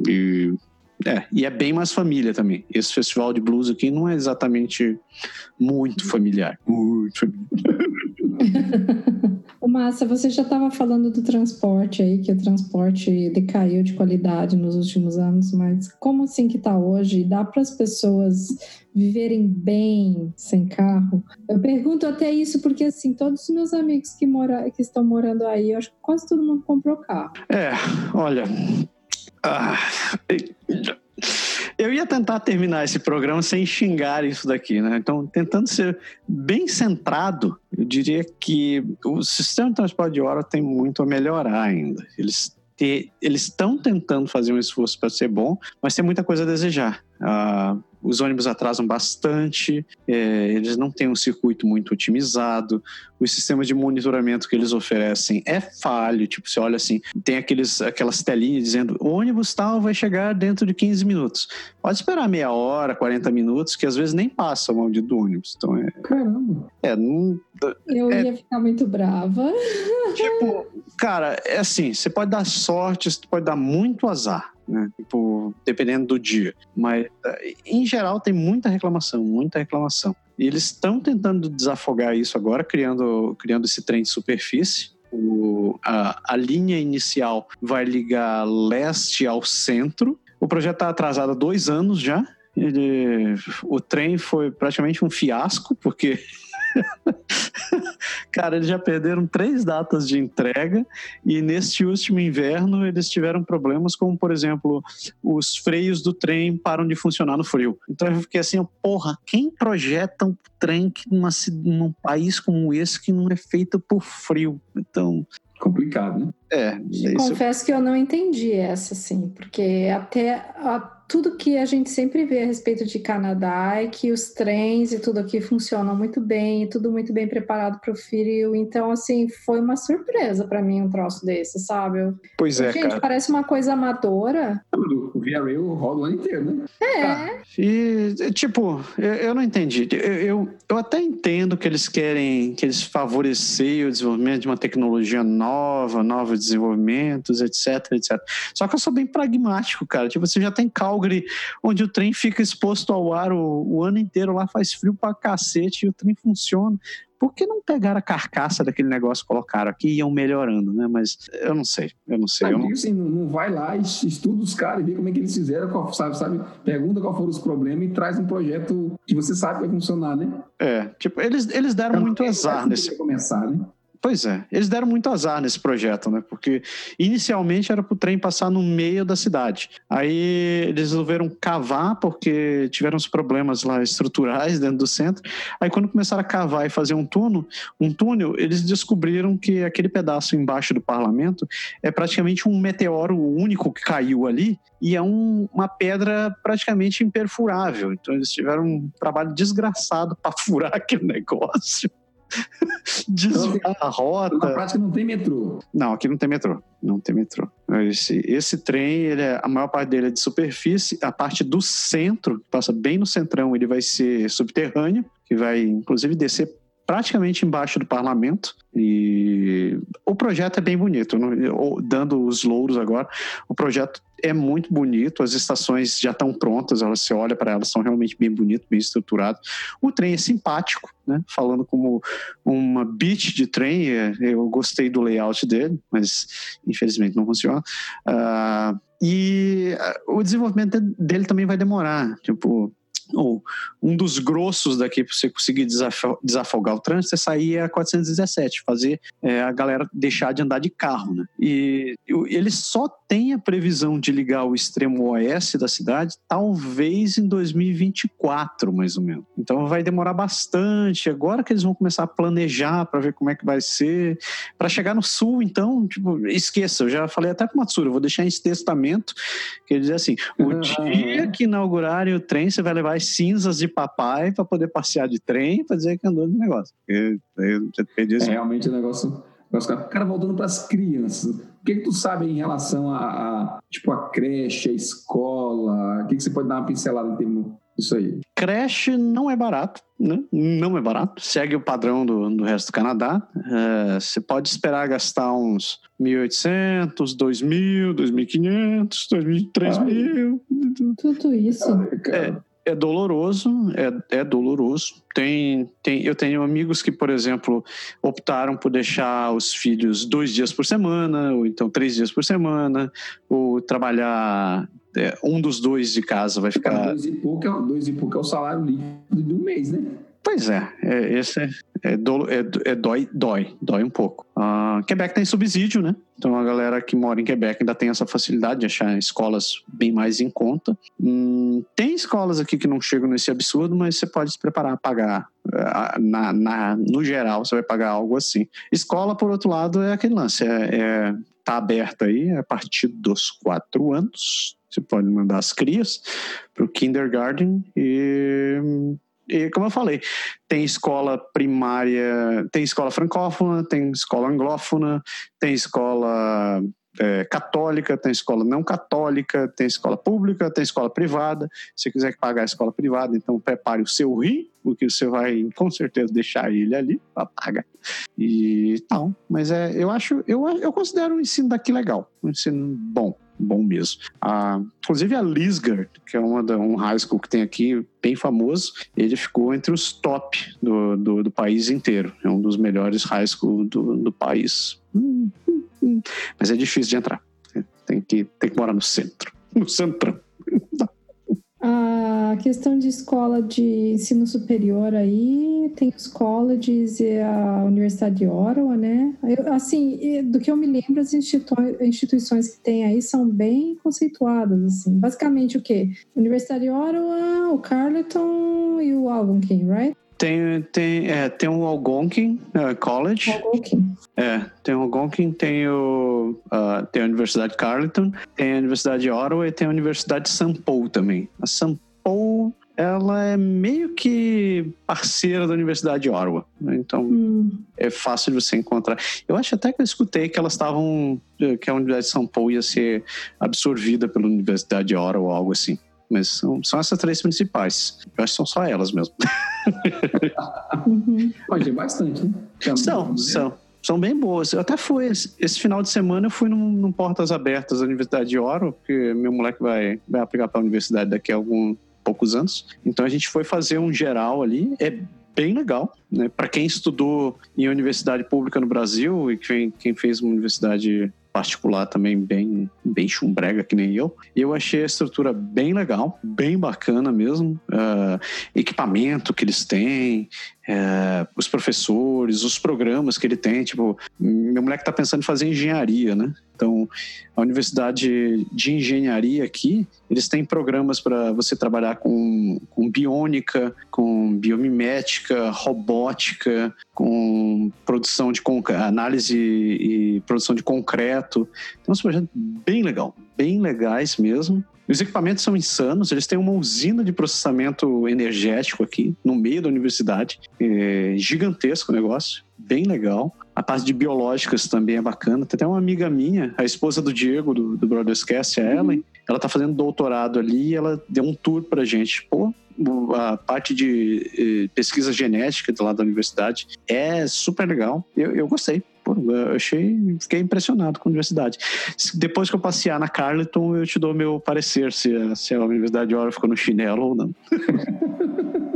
E é, e é bem mais família também. Esse festival de blues aqui não é exatamente muito familiar. Muito familiar. O Massa, você já estava falando do transporte aí, que o transporte decaiu de qualidade nos últimos anos, mas como assim que está hoje? Dá para as pessoas viverem bem sem carro? Eu pergunto até isso porque, assim, todos os meus amigos que, mora, que estão morando aí, eu acho que quase todo mundo comprou carro. É, olha, ah, eu ia tentar terminar esse programa sem xingar isso daqui, né? Então, tentando ser bem centrado, eu diria que o sistema de transporte de hora tem muito a melhorar ainda. Eles eles estão tentando fazer um esforço para ser bom, mas tem muita coisa a desejar. Uh, os ônibus atrasam bastante, é, eles não têm um circuito muito otimizado, os sistemas de monitoramento que eles oferecem é falho, tipo, você olha assim, tem aqueles, aquelas telinhas dizendo o ônibus tal vai chegar dentro de 15 minutos. Pode esperar meia hora, 40 minutos, que às vezes nem passa o maldito do ônibus. Então é. Caramba! É, não, Eu É- ia ficar muito brava. Tipo, cara, é assim, você pode dar sorte, você pode dar muito azar, né? Tipo, dependendo do dia. Mas, eh, em geral, tem muita reclamação, muita reclamação. E eles estão tentando desafogar isso agora, criando, criando esse trem de superfície. O- a, a linha inicial vai ligar leste ao centro. O projeto está atrasado há dois anos já. Ele, o trem foi praticamente um fiasco, porque Cara, eles já perderam três datas de entrega e neste último inverno eles tiveram problemas como, por exemplo, os freios do trem param de funcionar no frio. Então eu fiquei assim, porra, quem projeta um trem que numa, num país como esse que não é feito por frio? Então, Complicado, né? é, isso Confesso que eu não entendi essa, assim, porque até a- tudo que a gente sempre vê a respeito de Canadá é que os trens e tudo aqui funcionam muito bem, tudo muito bem preparado para o frio. Então, assim, foi uma surpresa para mim um troço desse, sabe? Pois é, gente, cara. parece uma coisa amadora. O Via Rail roda o ano inteiro, né? É, E, tipo, eu, eu não entendi. Eu, eu, eu até entendo que eles querem que eles favorecer o desenvolvimento de uma tecnologia nova, novos desenvolvimentos, etc, etc. Só que eu sou bem pragmático, cara. Tipo, você já tem Calgary, onde o trem fica exposto ao ar o, o ano inteiro, lá faz frio pra cacete e o trem funciona. Por que não pegaram a carcaça daquele negócio colocaram aqui e iam melhorando, né? Mas eu não sei, eu não sei. Mas Eu não... assim, não, não vai lá estuda os caras e vê como é que eles fizeram, qual- sabe, sabe? Pergunta qual foram os problemas e traz um projeto que você sabe que vai funcionar, né? É, tipo, eles, eles deram muito azar nesse Pra começar, né? Pois é, eles deram muito azar nesse projeto, né? Porque inicialmente era para o trem passar no meio da cidade. Aí eles resolveram cavar porque tiveram uns problemas lá estruturais dentro do centro. Aí quando começaram a cavar e fazer um túnel, um túnel, eles descobriram que aquele pedaço embaixo do parlamento é praticamente um meteoro único que caiu ali e é um- uma pedra praticamente imperfurável. Então eles tiveram um trabalho desgraçado para furar aquele negócio. Desviar a Na rota. prática não tem metrô. Não, aqui não tem metrô. Não tem metrô. Esse, esse trem, ele é, a maior parte dele é de superfície. A parte do centro, que passa bem no centrão, ele vai ser subterrâneo, que vai inclusive descer praticamente embaixo do parlamento. E o projeto é bem bonito. eu- Dando os louros agora, o projeto é muito bonito. As estações já estão prontas. Elas, olha para elas, são realmente bem bonitas, bem estruturadas. O trem é simpático, né? Falando como uma beat de trem, é, eu gostei do layout dele, mas infelizmente não funciona. Ah, e ah, o desenvolvimento dele também vai demorar. Tipo, ou um dos grossos daqui para você conseguir desafo- desafogar o trânsito é sair a 417, fazer é, a galera deixar de andar de carro, né? E o- ele só tem a previsão de ligar o extremo oeste da cidade talvez em 2024, mais ou menos. Então vai demorar bastante. Agora que eles vão começar a planejar para ver como é que vai ser. Para chegar no sul, então, tipo, esqueça, eu já falei até para o Matsura, eu vou deixar em testamento, que ele diz assim: o dia que inaugurarem o trem, você vai levar as cinzas de papai para poder passear de trem para dizer que andou de negócio. Porque eu já perdi É esse realmente o negócio. Cara, voltando para as crianças, o que, que tu sabe em relação a, a, tipo, a creche, a escola? O que, que você pode dar uma pincelada em termos disso aí? Creche não é barato, né? Não é barato. Segue o padrão do, do resto do Canadá. É, você pode esperar gastar uns 1.800, 2.000, 2.500, 3.000. tudo isso. Cara, É doloroso, é, é doloroso. Tem, tem, eu tenho amigos que, por exemplo, optaram por deixar os filhos dois dias por semana, ou então três dias por semana, ou trabalhar. é, um dos dois de casa vai ficar dois, e pouco é, dois e pouco é o salário líquido do mês, né? Pois é, é esse é, é, dolo- é- é dói, dói, dói um pouco. Ah, Quebec tem subsídio, né? Então a galera que mora em Quebec ainda tem essa facilidade de achar escolas bem mais em conta. Hum, tem escolas aqui que não chegam nesse absurdo, mas você pode se preparar a pagar. ah, Na, na- no geral, você vai pagar algo assim. Escola, por outro lado, é aquele lance. É, é- tá aberta aí a partir dos quatro anos. Você pode mandar as crias para o kindergarten e e como eu falei, tem escola primária, tem escola francófona, tem escola anglófona, tem escola é, católica, tem escola não católica, tem escola pública, tem escola privada. Se quiser pagar a escola privada, então prepare o seu rim, porque você vai com certeza deixar ele ali para pagar. E tal. Mas é, eu acho, eu, eu considero o ensino daqui legal, um ensino bom bom mesmo. Inclusive a Lisgar, que é uma da, um high school que tem aqui, bem famoso, ele ficou entre os top do, do, do país inteiro. É um dos melhores high school do, do país. Hum, hum, hum. Mas é difícil de entrar. Tem que, tem que morar no centro. No centro. A questão de escola de ensino superior aí, tem os colleges e a Universidade de Ottawa, né? Eu, assim, do que eu me lembro, as instituições que tem aí são bem conceituadas, assim. Basicamente o quê? Universidade de Ottawa, o Carleton e o Algonquin, right? Tem, tem, é, tem o Algonquin uh, College. Algonquin. É, tem o Algonquin, tem, o, uh, tem a Universidade de Carleton, tem a Universidade de Ottawa e tem a Universidade de São Paulo também. A São Paulo, ela é meio que parceira da Universidade de Ottawa, né? então hum. é fácil de você encontrar. Eu acho até que eu escutei que elas estavam, que a Universidade de São Paulo ia ser absorvida pela Universidade de Ottawa ou algo assim. Mas são, são essas três principais. Eu acho que são só elas mesmo. uhum. Pode ter bastante, né? são, são. São bem boas. Eu até fui, esse final de semana eu fui num, num Portas Abertas da Universidade de Oro, porque meu moleque vai, vai aplicar para a universidade daqui a alguns poucos anos. Então a gente foi fazer um geral ali. É bem legal, né? Para quem estudou em universidade pública no Brasil e quem, quem fez uma universidade particular também bem, bem chumbrega, que nem eu. E eu achei a estrutura bem legal, bem bacana mesmo. Uh, equipamento que eles têm, é, os professores, os programas que ele tem. Tipo, meu moleque está pensando em fazer engenharia, né? Então, a Universidade de Engenharia aqui, eles têm programas para você trabalhar com, com biônica, com biomimética, robótica, com produção de análise e produção de concreto. Então, é um projeto bem legal, bem legais mesmo. Os equipamentos são insanos, eles têm uma usina de processamento energético aqui, no meio da universidade. É gigantesco o negócio, bem legal. A parte de biológicas também é bacana. Tem até uma amiga minha, a esposa do Diego, do, do Brotherscast, a Ellen, uhum. ela tá fazendo doutorado ali e ela deu um tour pra gente. Pô, a parte de eh, pesquisa genética do lado da universidade é super legal. Eu, eu gostei. Pô, eu achei, fiquei impressionado com a universidade. Depois que eu passear na Carleton, eu te dou meu parecer se, se a Universidade de ficou no chinelo ou não.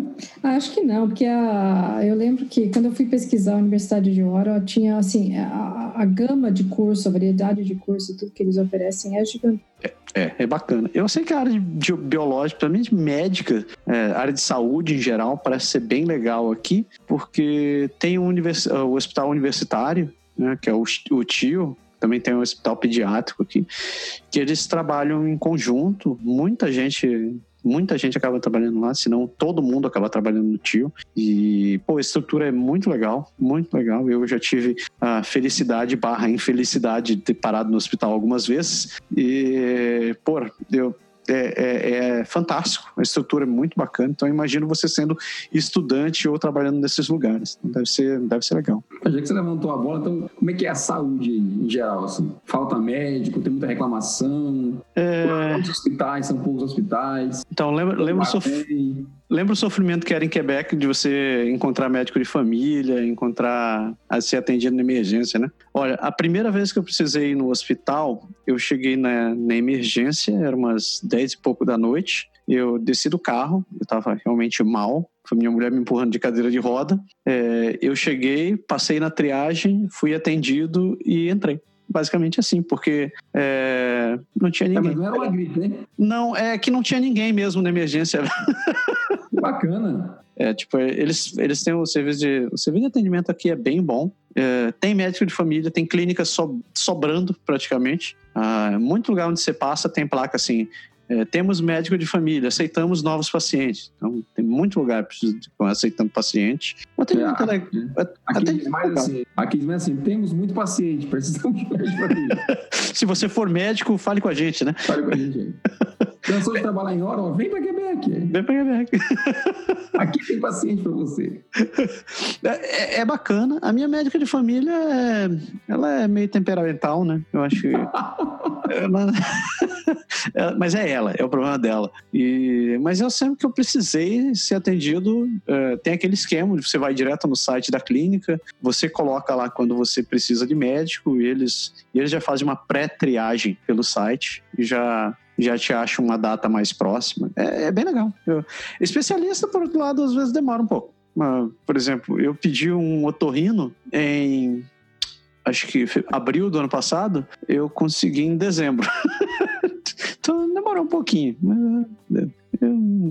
Acho que não, porque a, eu lembro que quando eu fui pesquisar a Universidade de Ottawa, tinha assim, a, a gama de curso, a variedade de curso, tudo que eles oferecem é gigante. É, é, é bacana. Eu sei que a área de, de biológica, principalmente médica, é, área de saúde em geral, parece ser bem legal aqui, porque tem um univers, o hospital universitário, né, que é o, o tio, também tem um hospital pediátrico aqui, que eles trabalham em conjunto, muita gente muita gente acaba trabalhando lá, senão todo mundo acaba trabalhando no tio. E, pô, a estrutura é muito legal, muito legal. Eu já tive a felicidade barra infelicidade de ter parado no hospital algumas vezes. E, pô, eu é, é, é, fantástico, a estrutura é muito bacana. Então, imagino você sendo estudante ou trabalhando nesses lugares. Então, deve ser, deve ser legal. Já que você levantou a bola, então, como é que é a saúde em geral? Assim? Falta médico, tem muita reclamação? É... Hospitais? São poucos hospitais? Então, lembra, lembra, sof... lembra o sofrimento que era em Quebec de você encontrar médico de família, encontrar a ser atendido na emergência, né? Olha, a primeira vez que eu precisei ir no hospital, eu cheguei na, na emergência, era umas 10 e pouco da noite. Eu desci do carro, eu estava realmente mal. Foi minha mulher me empurrando de cadeira de roda. É, eu cheguei, passei na triagem, fui atendido e entrei basicamente assim, porque é, não tinha ninguém. É, mas não era uma gripe, né? Não, é que não tinha ninguém mesmo na emergência. Bacana. É, tipo, eles, eles têm o serviço de. O serviço de atendimento aqui é bem bom. É, tem médico de família, tem clínica so, sobrando praticamente. Ah, muito lugar onde você passa tem placa assim: é, temos médico de família, aceitamos novos pacientes. Então, tem muito lugar aceitando paciente. É, aqui, até, aqui, mais assim, aqui mais assim, temos muito paciente, precisamos de médico de família. Se você for médico, fale com a gente, né? Fale com a gente. Cansou de trabalhar em hora? Vem para Quebec. Vem para Quebec. Aqui tem paciente para você. É, é, bacana. A minha médica de família, é, ela é meio temperamental, né? Eu acho que... ela, mas é ela, é o problema dela. E, mas eu sempre que eu precisei ser atendido, é, tem aquele esquema de você vai direto no site da clínica, você coloca lá quando você precisa de médico, e eles, e eles já fazem uma pré-triagem pelo site e já já te acha uma data mais próxima. É, é bem legal. Eu, especialista, por outro lado, às vezes demora um pouco. por exemplo, eu pedi um otorrino em acho que abril do ano passado, eu consegui em dezembro. então demorou um pouquinho.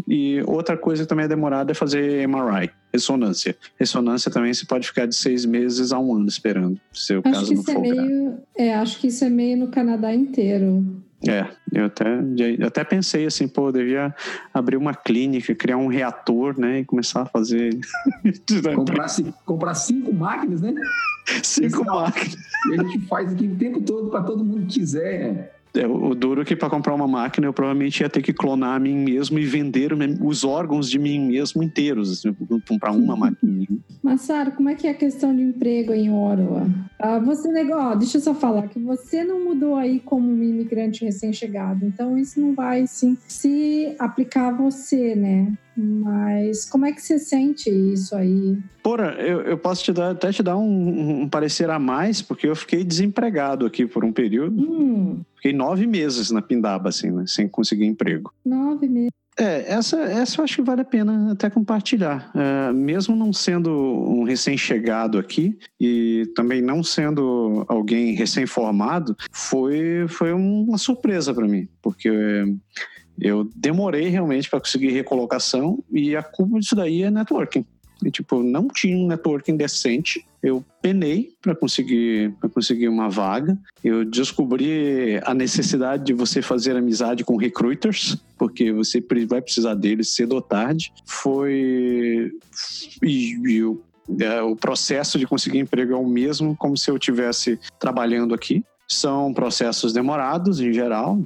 E outra coisa que também é demorada é fazer MRI, ressonância. Ressonância também você pode ficar de seis meses a um ano esperando, se o acho caso não for é meio, é, acho que isso é meio no Canadá inteiro. É, eu até, eu até pensei assim, pô, eu devia abrir uma clínica, criar um reator, né, e começar a fazer. comprar, comprar cinco máquinas, né? Cinco máquinas. E a gente faz aqui o tempo todo para todo mundo que quiser. É, o duro é que para comprar uma máquina eu provavelmente ia ter que clonar a mim mesmo e vender os órgãos de mim mesmo inteiros, assim, comprar uma máquina. Massaro, como é que é a questão de emprego em Ottawa? Ah, você negou, deixa eu só falar que você não mudou aí como um imigrante recém-chegado, então isso não vai sim, se aplicar a você, né? Mas como é que você sente isso aí? Porra, eu, eu posso te dar, até te dar um, um, parecer a mais, porque eu fiquei desempregado aqui por um período. Hum. Fiquei nove meses na Pindaba, assim, né, sem conseguir emprego. Nove meses. É, essa, essa eu acho que vale a pena até compartilhar. É, mesmo não sendo um recém-chegado aqui e também não sendo alguém recém-formado, foi, foi uma surpresa para mim, porque eu demorei realmente para conseguir recolocação e a culpa disso daí é networking. E, tipo, não tinha um networking decente. Eu penei para conseguir para conseguir uma vaga. Eu descobri a necessidade de você fazer amizade com recruiters, porque você vai precisar deles cedo ou tarde. Foi e, e o, é, o processo de conseguir emprego é o mesmo como se eu tivesse trabalhando aqui. São processos demorados, em geral,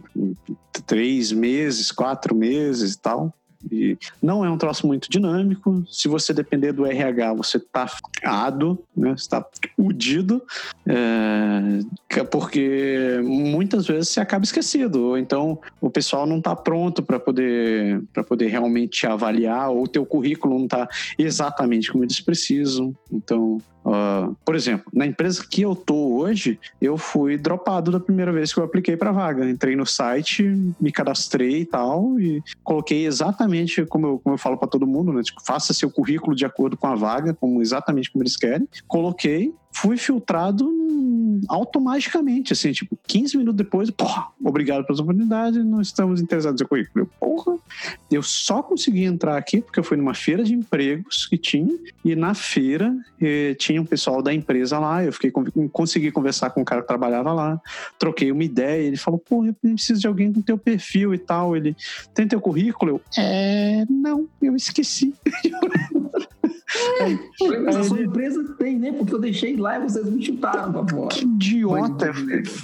três meses, quatro meses e tal. E não é um troço muito dinâmico. Se você depender do RH, você está ficado, né? está udido, é, porque muitas vezes você acaba esquecido, ou então o pessoal não está pronto para poder, poder realmente te avaliar, ou o teu currículo não está exatamente como eles precisam. Então, Uh, por exemplo, na empresa que eu tô hoje, eu fui dropado da primeira vez que eu apliquei para vaga. Entrei no site, me cadastrei e tal, e coloquei exatamente como eu, como eu falo para todo mundo, né? Tipo, faça seu currículo de acordo com a vaga, como exatamente como eles querem. Coloquei, fui filtrado automaticamente, assim, tipo, 15 minutos depois, porra, obrigado pela oportunidade, não estamos interessados seu currículo. Eu, porra, eu só consegui entrar aqui porque eu fui numa feira de empregos que tinha, e na feira eh, tinha um pessoal da empresa lá, eu fiquei, consegui conversar com o cara que trabalhava lá, troquei uma ideia, ele falou, porra, eu preciso de alguém com teu perfil e tal, ele, tem teu currículo? Eu, é, não, eu esqueci. É, mas a sua empresa tem, né? Porque eu deixei lá e vocês me chutaram pra fora. Que idiota.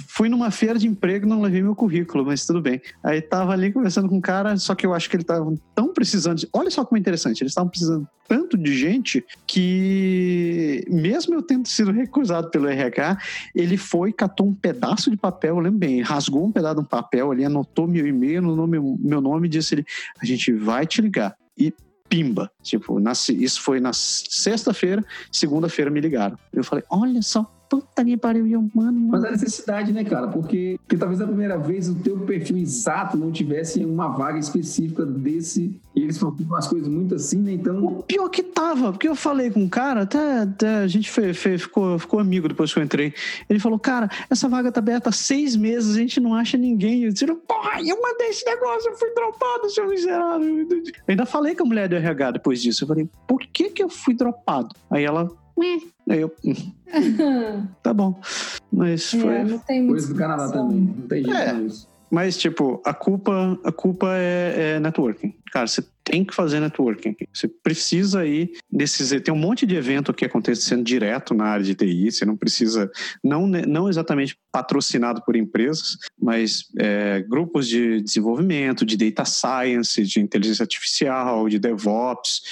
Fui numa feira de emprego não levei meu currículo, mas tudo bem. Aí tava ali conversando com um cara, só que eu acho que ele tava tão precisando. De... Olha só como é interessante, eles estavam precisando tanto de gente que, mesmo eu tendo sido recusado pelo RH, ele foi, catou um pedaço de papel, eu lembro bem, rasgou um pedaço de um papel ali, anotou meu e-mail, no meu, meu nome e disse ele: a gente vai te ligar. E pimba. Tipo, isso foi na sexta-feira, segunda-feira me ligaram. Eu falei, olha só, puta que pariu, eu, mano, mano. Mas é necessidade, né, cara? Porque, porque talvez a primeira vez o teu perfil exato não tivesse uma vaga específica desse. E eles procuram as coisas muito assim, né? Então. O pior que tava, porque eu falei com um cara, até, até a gente foi, foi, ficou, ficou amigo depois que eu entrei. Ele falou, cara, essa vaga tá aberta há seis meses, a gente não acha ninguém. Eu disse, porra, eu mandei esse negócio, eu fui dropado, seu miserável. Eu ainda falei com a mulher do RH depois disso. Eu falei, por que que eu fui dropado? Aí ela, eu. Hum. tá bom. Mas é, foi. É, não tem Coisa do Canadá também. Não tem jeito é. Mas, tipo, a culpa, a culpa é, é networking. Cara, você tem que fazer networking. Você precisa ir nesses. Tem um monte de evento aqui acontecendo direto na área de TI. Você não precisa, não, não exatamente patrocinado por empresas, mas é, grupos de desenvolvimento, de data science, de inteligência artificial, de DevOps,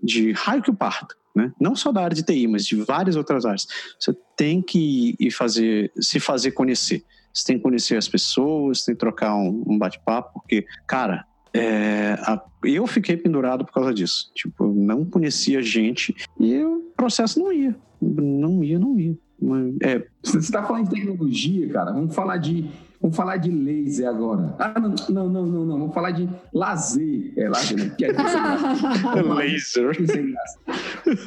de raio que o parta. Né? Não só da área de TI, mas de várias outras áreas. Você tem que ir fazer, se fazer conhecer. Você tem que conhecer as pessoas, tem que trocar um, um bate-papo, porque, cara, é, a, eu fiquei pendurado por causa disso. Tipo, eu não conhecia gente e o processo não ia. Não ia, não ia. É. Você está falando de tecnologia, cara. Vamos falar de Vamos falar de laser agora. Ah, não, não, não, não, não. Vamos falar de lazer. É lazer, né? Que é laser.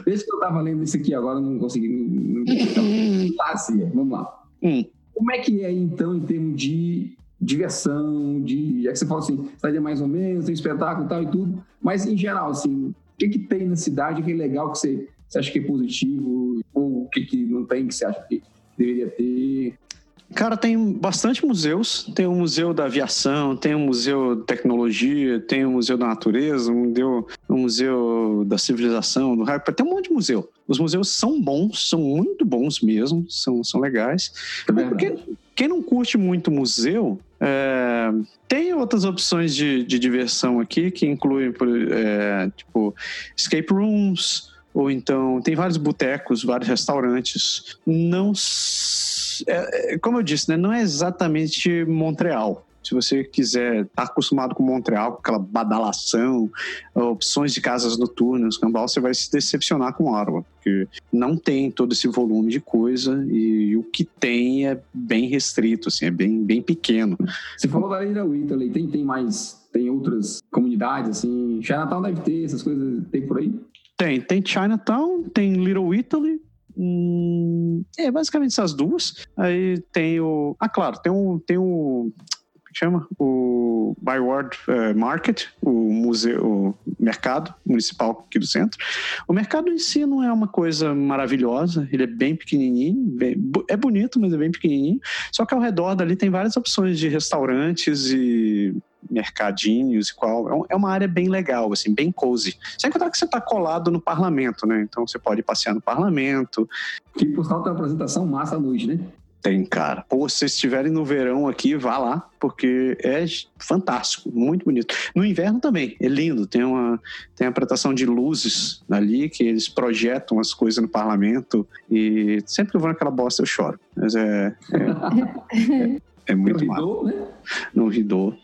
Desde que eu estava lendo isso aqui agora, não consegui. Não, não, lazer. Vamos lá. Hum. Como é que é, então, em termos de diversão, de. É que você fala assim, cidade é mais ou menos, tem espetáculo e tal e tudo. Mas, em geral, assim, o que, que tem na cidade que é legal que você, você acha que é positivo? Ou o que, que não tem que você acha que deveria ter? Cara, tem bastante museus. Tem o Museu da Aviação, tem o Museu de Tecnologia, tem o Museu da Natureza, o Museu da Civilização, do raio. Tem um monte de museu. Os museus são bons, são muito bons mesmo, são, são legais. É porque quem não curte muito museu, é, tem outras opções de, de diversão aqui que incluem, é, tipo, escape rooms, ou então tem vários botecos, vários restaurantes. Não é, é, como eu disse, né, não é exatamente Montreal. Se você quiser estar tá acostumado com Montreal, com aquela badalação, opções de casas noturnas, Cambal, você vai se decepcionar com Ottawa, porque não tem todo esse volume de coisa e, o que tem é bem restrito, assim, é bem, bem pequeno. Você falou da Little Italy, tem, tem mais, tem outras comunidades, assim, Chinatown deve ter, essas coisas, tem por aí? Tem, tem Chinatown, tem Little Italy, Hum, é basicamente essas duas. Aí tem o. Ah, claro, tem o. Tem o é chama? O Byward uh, Market, o museu, o mercado municipal aqui do centro. O mercado em si não é uma coisa maravilhosa, ele é bem pequenininho, bem, é bonito, mas é bem pequenininho. Só que ao redor dali tem várias opções de restaurantes e mercadinhos e qual. É, é uma área bem legal, assim, bem cozy. Sem contar que você está colado no parlamento, né? Então você pode passear no parlamento. Que por sinal tem uma apresentação massa à noite, né? Tem, cara. Pô, se vocês estiverem no verão aqui, vá lá, porque é fantástico, muito bonito. No inverno também, é lindo. Tem uma tem a apresentação de luzes ali, que eles projetam as coisas no parlamento. E sempre que eu vou naquela bosta, eu choro. Mas é. É, é, é muito mal. Né? No Ridô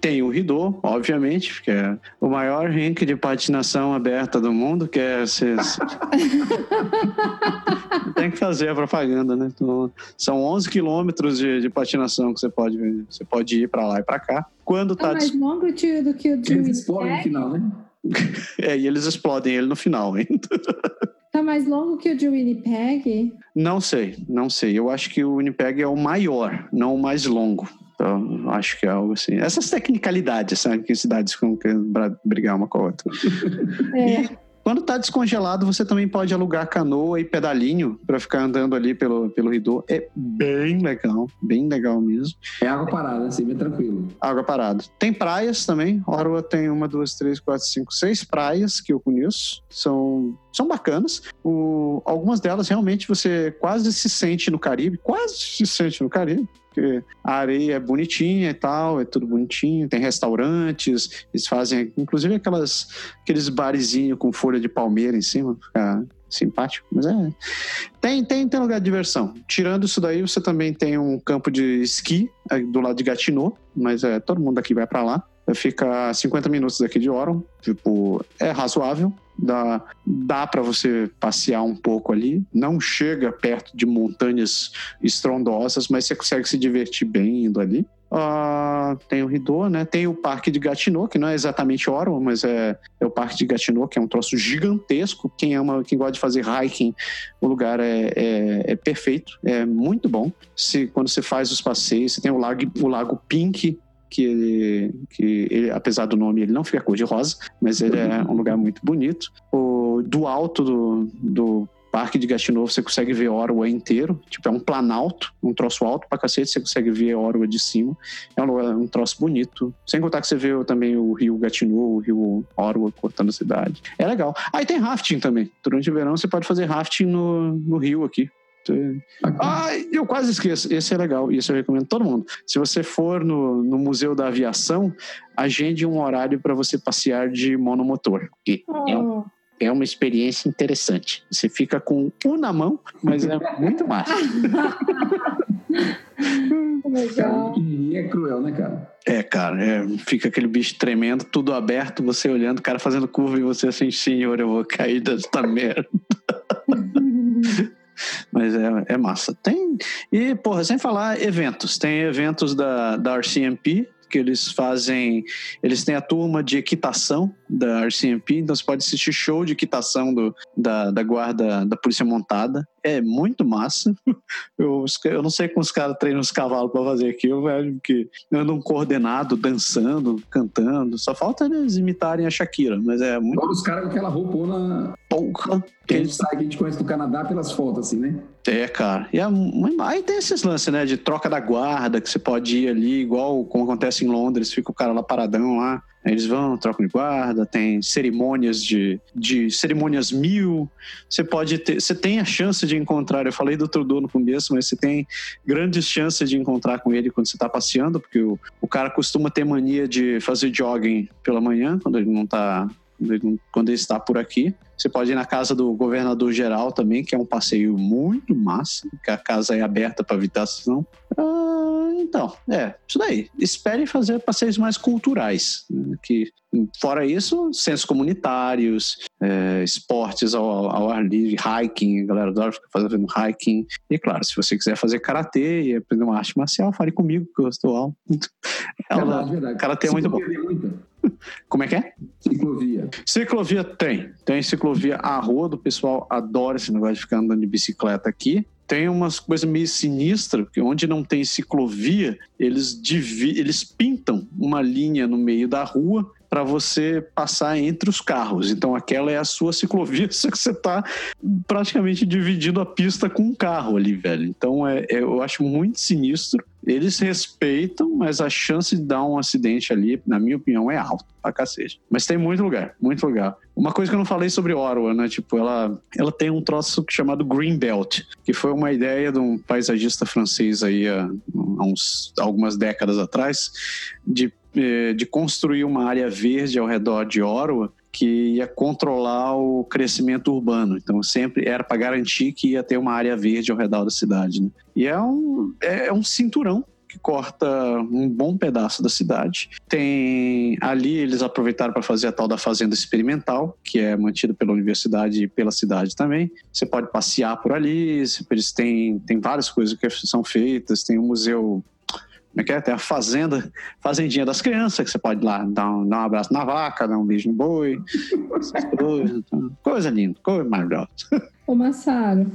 tem o Ridô, obviamente, que é o maior rink de patinação aberta do mundo, que é tem que fazer a propaganda, né? Então, são 11 quilômetros de, de, patinação que você pode você pode ir para lá e para cá. Quando tá, tá mais longo do que o de Eles explodem no final, né? é, e eles explodem ele no final ainda. Tá mais longo que o de Winnipeg? Não sei, não sei. Eu acho que o Winnipeg é o maior, não o mais longo. Então, acho que é algo assim. Essas tecnicalidades, sabe? Que cidades ficam querendo brigar uma com a outra. É. E quando está descongelado, você também pode alugar canoa e pedalinho para ficar andando ali pelo, pelo Ridô. É bem legal, bem legal mesmo. É água parada, assim, bem tranquilo. Água parada. Tem praias também. Orwa tem uma, duas, três, quatro, cinco, seis praias que eu conheço. São, são bacanas. O, algumas delas realmente você quase se sente no Caribe, quase se sente no Caribe porque a areia é bonitinha e tal, é tudo bonitinho, tem restaurantes, eles fazem, inclusive aquelas, aqueles barezinhos com folha de palmeira em cima, fica simpático, mas é. Tem, tem, tem lugar de diversão. Tirando isso daí, você também tem um campo de esqui do lado de Gatineau, mas é, todo mundo aqui vai para lá. Fica 50 minutos daqui de Oron, tipo, é razoável dá, dá para você passear um pouco ali. Não chega perto de montanhas estrondosas, mas você consegue se divertir bem indo ali. Uh, tem o Ridô, né? Tem o Parque de Gatineau, que não é exatamente Ottawa, mas é, é o Parque de Gatineau, que é um troço gigantesco. Quem ama, quem gosta de fazer hiking, o lugar é, é, é perfeito, é muito bom. Se, quando você faz os passeios, você tem o Lago, o Lago Pink, que ele, que ele, apesar do nome, ele não fica cor de rosa, mas ele é um lugar muito bonito. O, do alto do, do parque de Gatineau você consegue ver Orwa inteiro. Tipo, é um planalto, um troço alto pra cacete, você consegue ver Orwa de cima. É um, lugar, um troço bonito. Sem contar que você vê também o rio Gatineau, o rio Orwa cortando a cidade. É legal. Aí tem rafting também. Durante o verão você pode fazer rafting no, no rio aqui. Ah, eu quase esqueço. Esse é legal, isso eu recomendo todo mundo. Se você for no, no Museu da Aviação, agende um horário para você passear de monomotor. Que oh. é, um, é, uma experiência interessante. Você fica com um na mão, mas é muito massa. Legal. é cruel, né, cara? É, cara, é, fica aquele bicho tremendo, tudo aberto, você olhando, o cara fazendo curva e você assim, senhor, eu vou cair desta merda. Mas é, é massa. Tem. E, porra, sem falar eventos. Tem eventos da, da RCMP, que eles fazem. Eles têm a turma de equitação da RCMP, então você pode assistir show de equitação do, da, da guarda da Polícia Montada. É muito massa. Eu, eu não sei como os caras treinam os cavalos para fazer aquilo, velho, que andam coordenado, dançando, cantando. Só falta eles imitarem a Shakira, mas é muito. Os caras com aquela roupona. Porra! A gente que a gente conhece do Canadá pelas fotos, assim, né? É, cara. E a, aí tem esses lances, né? De troca da guarda, que você pode ir ali, igual como acontece em Londres, fica o cara lá paradão lá. Eles vão, trocam de guarda, tem cerimônias de, de cerimônias mil. Você pode ter, você tem a chance de encontrar. Eu falei do Trudeau no começo, mas você tem grandes chances de encontrar com ele quando você está passeando, porque o, o cara costuma ter mania de fazer jogging pela manhã, quando ele não está quando ele está por aqui. Você pode ir na casa do governador geral também, que é um passeio muito massa, que a casa é aberta para habitação. Ah, então, é, isso daí. Espere fazer passeios mais culturais, né? que fora isso, centros comunitários, é, esportes ao, ao, ar livre, hiking, a galera adora ficar fazendo hiking. E claro, se você quiser fazer karatê e aprender uma arte marcial, fale comigo, que eu estou. Ela, verdade, verdade. Karatê é muito bom. Como é que é? Ciclovia. Ciclovia tem. Tem ciclovia a rua do pessoal adora esse negócio de ficar andando de bicicleta aqui. Tem umas coisas meio sinistras, porque onde não tem ciclovia, eles, eles pintam uma linha no meio da rua para você passar entre os carros. Então aquela é a sua ciclovia, só que você está praticamente dividindo a pista com um carro ali, velho. Então é, é, eu acho muito sinistro. Eles respeitam, mas a chance de dar um acidente ali, na minha opinião, é alta pra cacete. Mas tem muito lugar, muito lugar. Uma coisa que eu não falei sobre Orwa, né? Tipo, ela, ela tem um troço chamado Green Belt, que foi uma ideia de um paisagista francês aí há, há uns, algumas décadas atrás, de, de construir uma área verde ao redor de Orwa que ia controlar o crescimento urbano. Então, sempre era para garantir que ia ter uma área verde ao redor da cidade. Né? E é um, é um cinturão que corta um bom pedaço da cidade. Tem ali eles aproveitaram para fazer a tal da fazenda experimental, que é mantida pela universidade e pela cidade também. Você pode passear por ali, eles têm, tem várias coisas que são feitas, tem um museu como é que é? Tem a fazenda, fazendinha das crianças, que você pode ir lá dar um, dar um abraço na vaca, dar um beijo no boi, essas coisas. Então, coisa linda, coisa maravilhosa. Ô Massaro,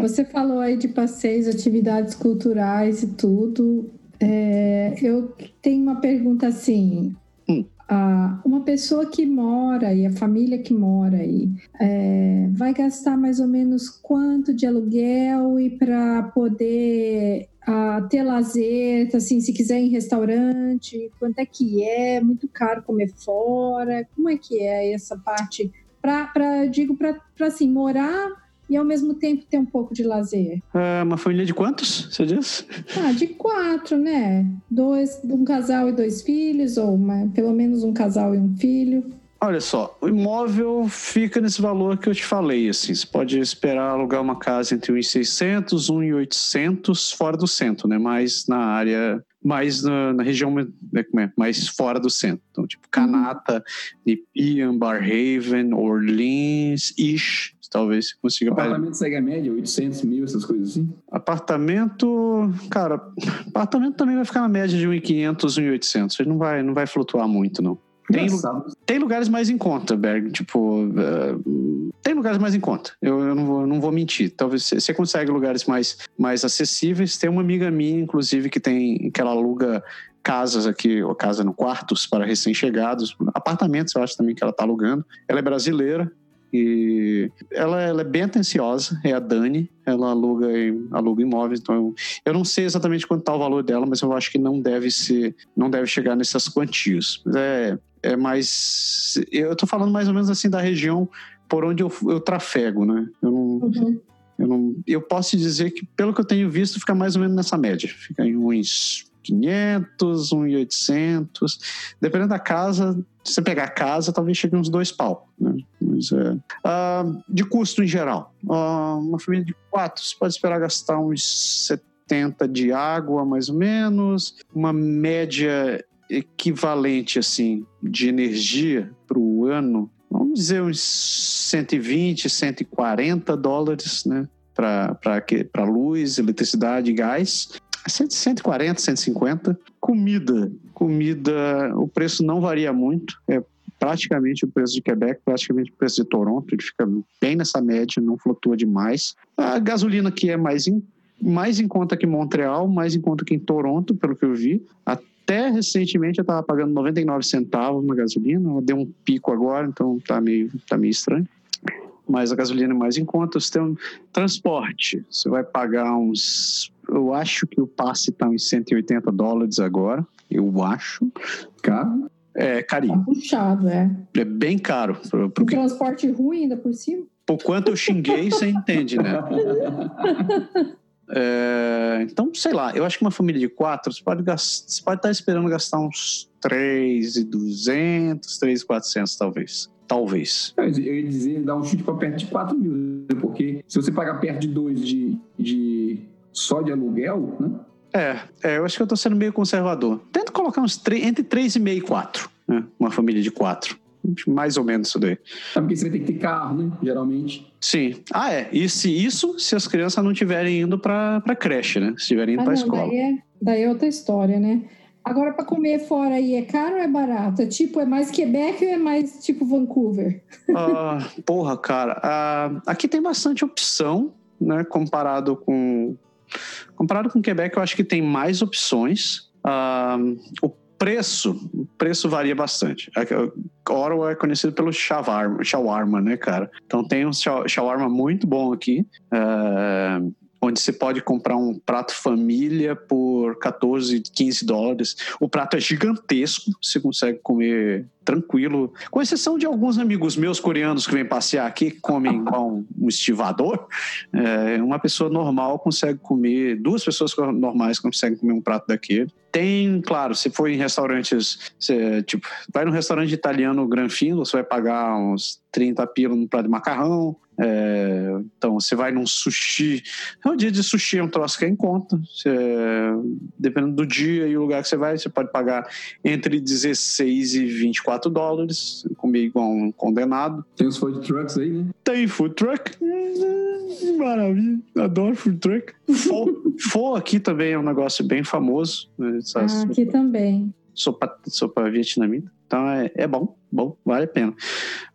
você falou aí de passeios, atividades culturais e tudo. É, eu tenho uma pergunta assim. Hum. Ah, uma pessoa que mora e a família que mora aí é, vai gastar mais ou menos quanto de aluguel e para poder a ter lazer, assim, se quiser em restaurante, quanto é que é? Muito caro comer fora? Como é que é essa parte? Para, digo, para assim, morar e ao mesmo tempo ter um pouco de lazer. É uma família de quantos, você diz? Ah, de quatro, né? Dois, um casal e dois filhos, ou uma, pelo menos um casal e um filho. Olha só, o imóvel fica nesse valor que eu te falei, assim, você pode esperar alugar uma casa entre 1.600, 1.800 fora do centro, né, mais na área, mais na, na região, né, como é, mais fora do centro, então, tipo, Canata, Nepean, Barhaven, Orleans, Ish, talvez você consiga... Apartamento segue a média, 800 mil, essas coisas assim? Apartamento, cara, apartamento também vai ficar na média de 1.500, 1.800, ele não vai, não vai flutuar muito, não. Tem, tem, lugares mais em conta, Berg. Tipo, uh, tem lugares mais em conta. Eu, eu não, vou, não, vou, mentir. Talvez você consegue lugares mais, mais acessíveis. Tem uma amiga minha, inclusive, que tem que ela aluga casas aqui, ou casa no quartos para recém-chegados, apartamentos, eu acho também que ela está alugando. Ela é brasileira E ela, ela é bem atenciosa, é a Dani, ela aluga, aluga imóveis, então eu, eu não sei exatamente quanto está o valor dela, mas eu acho que não deve ser, não deve chegar nessas quantias. Mas é, é mais. Eu estou falando mais ou menos assim da região por onde eu, eu trafego, né? Eu não, uhum. eu não. Eu posso dizer que, pelo que eu tenho visto, fica mais ou menos nessa média. Fica em uns 500, 1,800. Dependendo da casa, se você pegar a casa, talvez chegue uns dois pau. Né? Mas, é, uh, de custo em geral, uh, uma família de quatro, você pode esperar gastar uns 70 de água, mais ou menos. Uma média equivalente assim de energia para o ano, vamos dizer uns 120, 140 dólares, né? Para luz, eletricidade e gás. 140, 150. Comida. Comida, o preço não varia muito. É praticamente o preço de Quebec, praticamente o preço de Toronto. Ele fica bem nessa média, não flutua demais. A gasolina aqui é mais em, mais em conta que Montreal, mais em conta que em Toronto, pelo que eu vi. Até recentemente eu estava pagando 99 centavos na gasolina. Deu um pico agora, então tá meio, tá meio estranho mas a gasolina é mais em conta. O sistema transporte, você vai pagar uns eu acho que o passe está em 180 dólares agora. Eu acho. Caro? É, carinho. Tá puxado, é. É bem caro. Pro, pro transporte ruim ainda por cima? Por quanto eu xinguei, você entende, né? É, então, sei lá, eu acho que uma família de quatro, você pode, gastar, você pode estar esperando gastar uns 3,200, 3,400 talvez. Talvez. Eu ia dizer, dar um chute para perto de 4 mil, né? porque se você pagar perto de 2 de, de só de aluguel, né? É, é eu acho que eu estou sendo meio conservador. Tento colocar uns 3, entre 3,5 e 4, né? Uma família de 4. Mais ou menos isso daí. É porque você vai ter que ter carro, né? Geralmente. Sim. Ah, é. E se isso, se as crianças não estiverem indo para creche, né? Se estiverem indo ah, para escola. Daí é, daí é outra história, né? Agora, para comer fora aí, é caro ou é barato? É tipo, é mais Quebec ou é mais tipo Vancouver? Ah, porra, cara. Ah, aqui tem bastante opção, né? Comparado com, Comparado com Quebec, eu acho que tem mais opções. Uh, o preço, preço varia bastante. Ottawa é conhecido pelo shawarma, shawarma, né, cara? Então tem um shawarma muito bom aqui. Uh, onde você pode comprar um prato família por 14, 15 dólares. O prato é gigantesco, você consegue comer tranquilo, com exceção de alguns amigos meus coreanos que vêm passear aqui, que comem igual um, estivador. É, uma pessoa normal consegue comer, duas pessoas normais conseguem comer um prato daquele. Tem, claro, se for em restaurantes, você, tipo, vai num restaurante italiano Granfino, você vai pagar uns 30 pila no prato de macarrão, é, então, você vai num sushi. É um dia de sushi, é um troço que é em conta. Você, dependendo do dia e o lugar que você vai, você pode pagar entre 16 e 24 dólares, comer igual um condenado. Tem os food trucks aí, né? Tem food truck. Maravilha, adoro food truck. Pho, aqui também é um negócio bem famoso. Né? Ah, aqui também. Sopa, sopa vietnamita. Então é, é bom, bom, vale a pena.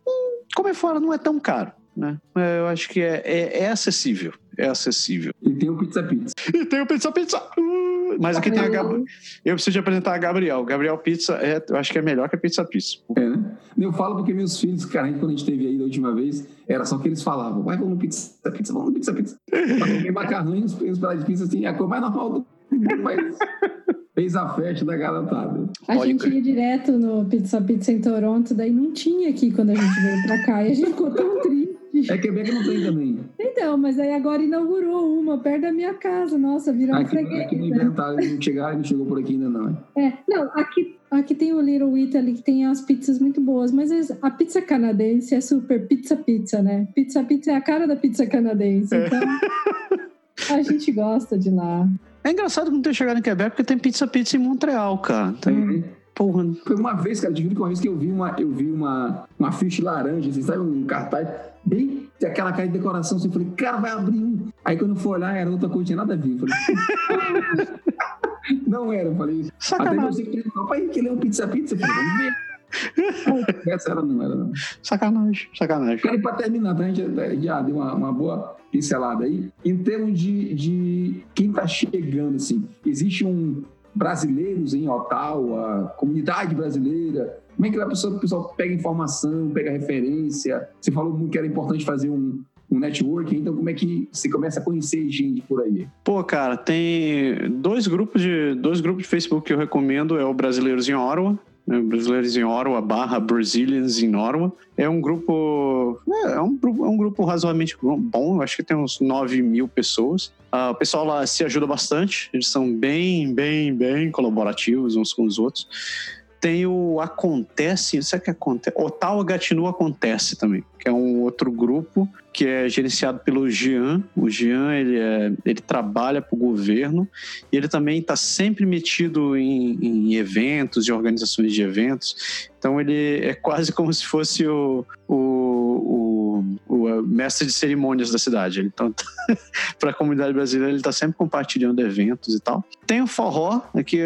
Hum, comer fora não é tão caro né? É, eu acho que é, é, é, acessível. É acessível. E tem o Pizza Pizza. E tem o Pizza Pizza. Uh, mas aqui tem a Gabriel. Eu preciso de apresentar a Gabriel. Gabriel Pizza, é, eu acho que é melhor que a Pizza Pizza. É, né? Eu falo porque meus filhos, cara, quando a gente teve aí da última vez, era só que eles falavam: vai, vamos no Pizza Pizza, vamos no Pizza Pizza. Pra comer macarrão e os pedaços de pizza, assim, é a coisa mais normal do mundo, mas fez a festa da garotada. A Pode gente ia direto no Pizza Pizza em Toronto, daí não tinha aqui quando a gente veio pra cá. E a gente ficou tão triste. É Quebec não tem também. Então, mas aí agora inaugurou uma perto da minha casa. Nossa, virou um freguês. Aqui no inventário não chegar, não chegou por aqui ainda não. É, não, aqui, aqui tem o Little Italy que tem as pizzas muito boas, mas a pizza canadense é super pizza pizza, né? Pizza pizza é a cara da pizza canadense. Então, a gente gosta de lá. É engraçado não ter chegado em Quebec porque tem pizza pizza em Montreal, cara. Tem... Uhum. Porra. Foi uma vez, cara, juro que uma vez que eu vi uma, eu vi uma, uma ficha laranja, assim, sabe, um cartaz bem aquela cara de decoração, assim, eu falei, cara, vai abrir um. Aí quando eu fui olhar, era outra coisa, tinha nada a ver. Eu falei, não era, eu falei. Sacanagem. Até você perguntou, pai, que ele é um pizza pizza? Falei, vamos ver. Essa era não, era não. Sacanagem, sacanagem. Quero para terminar, pra gente já deu uma, uma boa pincelada aí. Em termos de, de quem tá chegando, assim, existe um brasileiros em Ottawa, comunidade brasileira, Como é que a pessoa, o pessoal pega informação, pega referência? Você falou que era importante fazer um, um networking, então como é que você começa a conhecer gente por aí? Pô, cara, tem dois grupos de dois grupos de Facebook que eu recomendo, é o Brasileiros em Ottawa, né, Brasileiros em Ottawa barra Brazilians em Ottawa. É um grupo é, é um, é um grupo razoavelmente bom, acho que tem uns 9 mil pessoas. Uh, o pessoal lá se ajuda bastante, eles são bem, bem, bem colaborativos uns com os outros. Tem o Acontece, sabe o que acontece? Ottawa Gatineau Acontece também, que é um outro grupo que é gerenciado pelo Jean. O Jean, ele, é, ele trabalha para o governo e ele também está sempre metido em, em eventos, em organizações de eventos. Então ele é quase como se fosse o, o, mestre de cerimônias da cidade. Então, para a comunidade brasileira, ele está sempre compartilhando eventos e tal. Tem o forró, aqui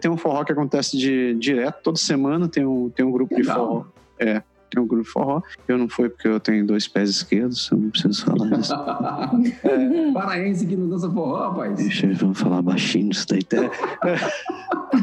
tem um forró que acontece de, direto, toda semana tem um, tem um grupo Legal. de forró. É, tem um grupo de forró. Eu não fui porque eu tenho dois pés esquerdos, eu não preciso falar disso. é, paraense que não dança forró, rapaz. Deixa eu falar baixinho isso daí.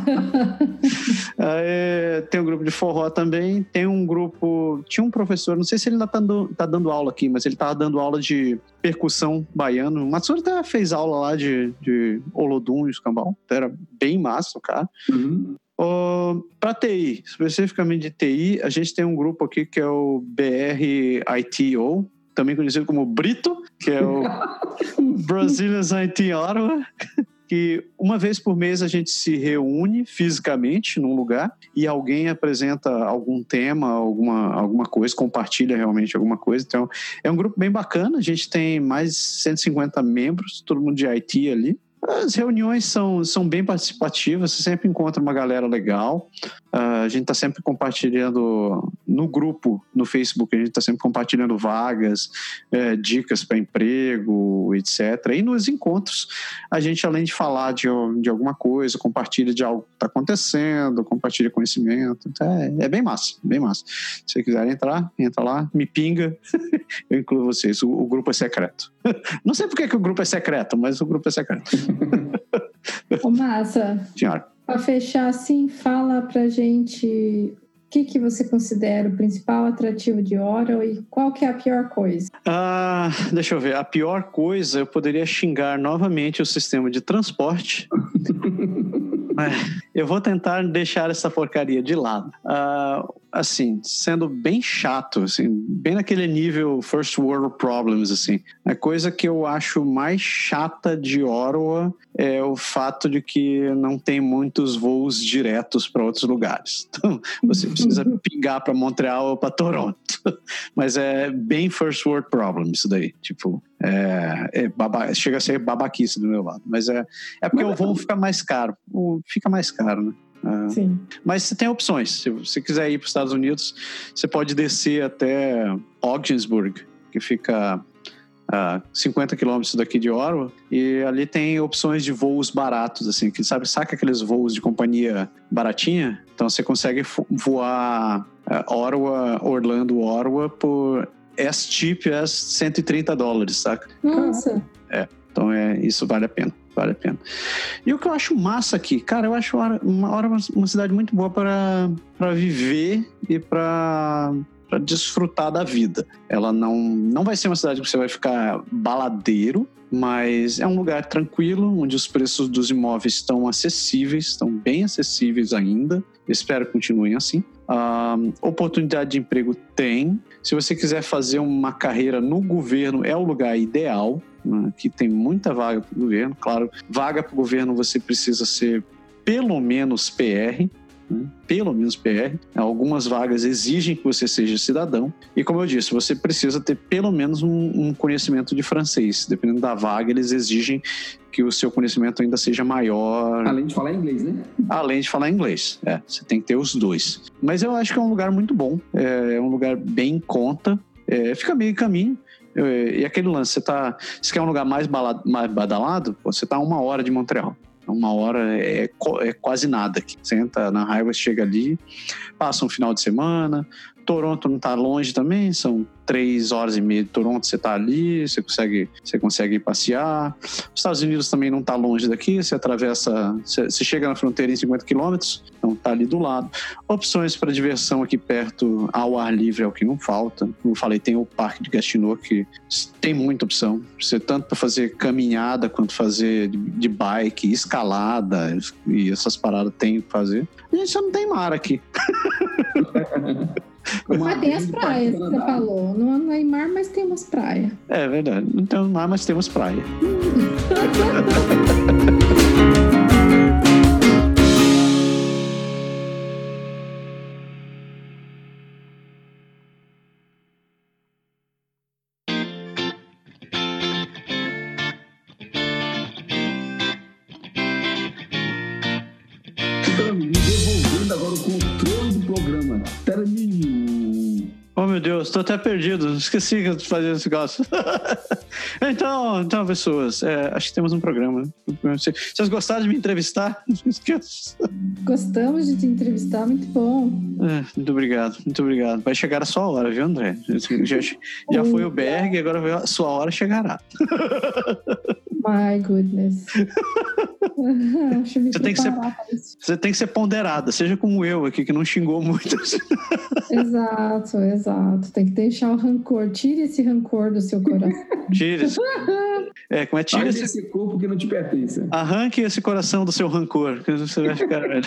Aí, tem um grupo de forró também. Tem um grupo. Tinha um professor, não sei se ele ainda tá dando, tá dando aula aqui, mas ele tava dando aula de percussão baiano. O Matsuri até fez aula lá de, de Olodum e Escambau. Era bem massa o cara. Uhum. Uh, Para TI, especificamente de TI, a gente tem um grupo aqui que é o BRITO, também conhecido como Brito, que é o Brazilians IT Ottawa, que uma vez por mês a gente se reúne fisicamente num lugar e alguém apresenta algum tema, alguma, alguma coisa, compartilha realmente alguma coisa. Então, é um grupo bem bacana, a gente tem mais de 150 membros, todo mundo de IT ali. As reuniões são, são bem participativas, você sempre encontra uma galera legal. Uh, a gente está sempre compartilhando no grupo, no Facebook, a gente está sempre compartilhando vagas, é, dicas para emprego, etc. E nos encontros, a gente, além de falar de, de alguma coisa, compartilha de algo que está acontecendo, compartilha conhecimento. Então é, é, bem massa, bem massa. Se você quiser entrar, entra lá, me pinga, eu incluo vocês. O, o grupo é secreto. Não sei por que, que o grupo é secreto, mas o grupo é secreto. Ô, massa. Senhora. Para fechar assim, fala pra gente o que, que você considera o principal atrativo de Oral e qual que é a pior coisa? Ah, deixa eu ver. A pior coisa, eu poderia xingar novamente o sistema de transporte. eu vou tentar deixar essa porcaria de lado. Uh, assim, sendo bem chato, assim, bem naquele nível first world problems, assim. A coisa que eu acho mais chata de Ottawa é o fato de que não tem muitos voos diretos para outros lugares. Então, você precisa pingar para Montreal ou para Toronto. Mas é bem first world problem isso daí. Tipo, é, é baba, chega a ser babaquice do meu lado. Mas é, é porque o voo fica mais caro. Fica mais caro, né? Ah. Sim. Mas você tem opções. Se você quiser ir para os Estados Unidos, você pode descer até Ogdensburg, que fica a 50 quilômetros daqui de Orwa, e ali tem opções de voos baratos, assim, que sabe, saca aqueles voos de companhia baratinha? Então você consegue voar uh, Orwa, Orlando, Orwa por S-Tip as 130 dólares, saca? Nossa! É, então é, isso vale a pena vale a pena. E o que eu acho massa aqui, cara, eu acho uma hora uma cidade muito boa para viver e para para desfrutar da vida. Ela não, não vai ser uma cidade que você vai ficar baladeiro, mas é um lugar tranquilo, onde os preços dos imóveis estão acessíveis, estão bem acessíveis ainda. Espero que continuem assim. Uh, oportunidade de emprego tem. Se você quiser fazer uma carreira no governo, é o lugar ideal. Né? Aqui tem muita vaga para o governo. Claro, vaga para o governo você precisa ser pelo menos PR, né? pelo menos PR. Algumas vagas exigem que você seja cidadão. E como eu disse, você precisa ter pelo menos um, um, conhecimento de francês. Dependendo da vaga, eles exigem que o seu conhecimento ainda seja maior. Além de falar inglês, né? Além de falar inglês, é. Você tem que ter os dois. Mas eu acho que é um lugar muito bom. É, é um lugar bem em conta. É, fica meio caminho. É, e aquele lance, você tá. Você quer um lugar mais, balado, mais badalado? Você tá a uma hora de Montreal. Uma hora é, é quase nada. Você entra na highway, chega ali, passa um final de semana, Toronto não tá longe também, são três horas e meia de Toronto, você tá ali, você consegue, você consegue passear. Os Estados Unidos também não tá longe daqui, você atravessa, você, você chega na fronteira em 50 quilômetros, então tá ali do lado. Opções para diversão aqui perto, ao ar livre é o que não falta. Como eu falei, tem o Parque de Gatineau que tem muita opção. Você tanto para fazer caminhada quanto fazer de, de bike, escalada e essas paradas tem que fazer. A gente só não tem mar aqui. Mas tem as praias que você falou. Não é mar, mas tem umas praias. É verdade. Não temos mar, mas temos praia. meu Deus, tô até perdido. Esqueci que eu fazia esse negócio. então, então, pessoas, é, acho que temos um programa. Se vocês gostaram de me entrevistar. Gostamos de te entrevistar, muito bom. É, muito obrigado, muito obrigado. Vai chegar a sua hora, viu, André? Já, já foi o Berg, agora a sua hora chegará. My goodness. Você tem que ser-. Você tem que ser ponderada, seja como eu aqui, que não xingou muito. Exato, exato. Tem que deixar o rancor. Tire esse rancor do seu coração. Tire esse... É, como é? Tire esse... esse corpo que não te pertence. Arranque esse coração do seu rancor, que você vai ficar velho.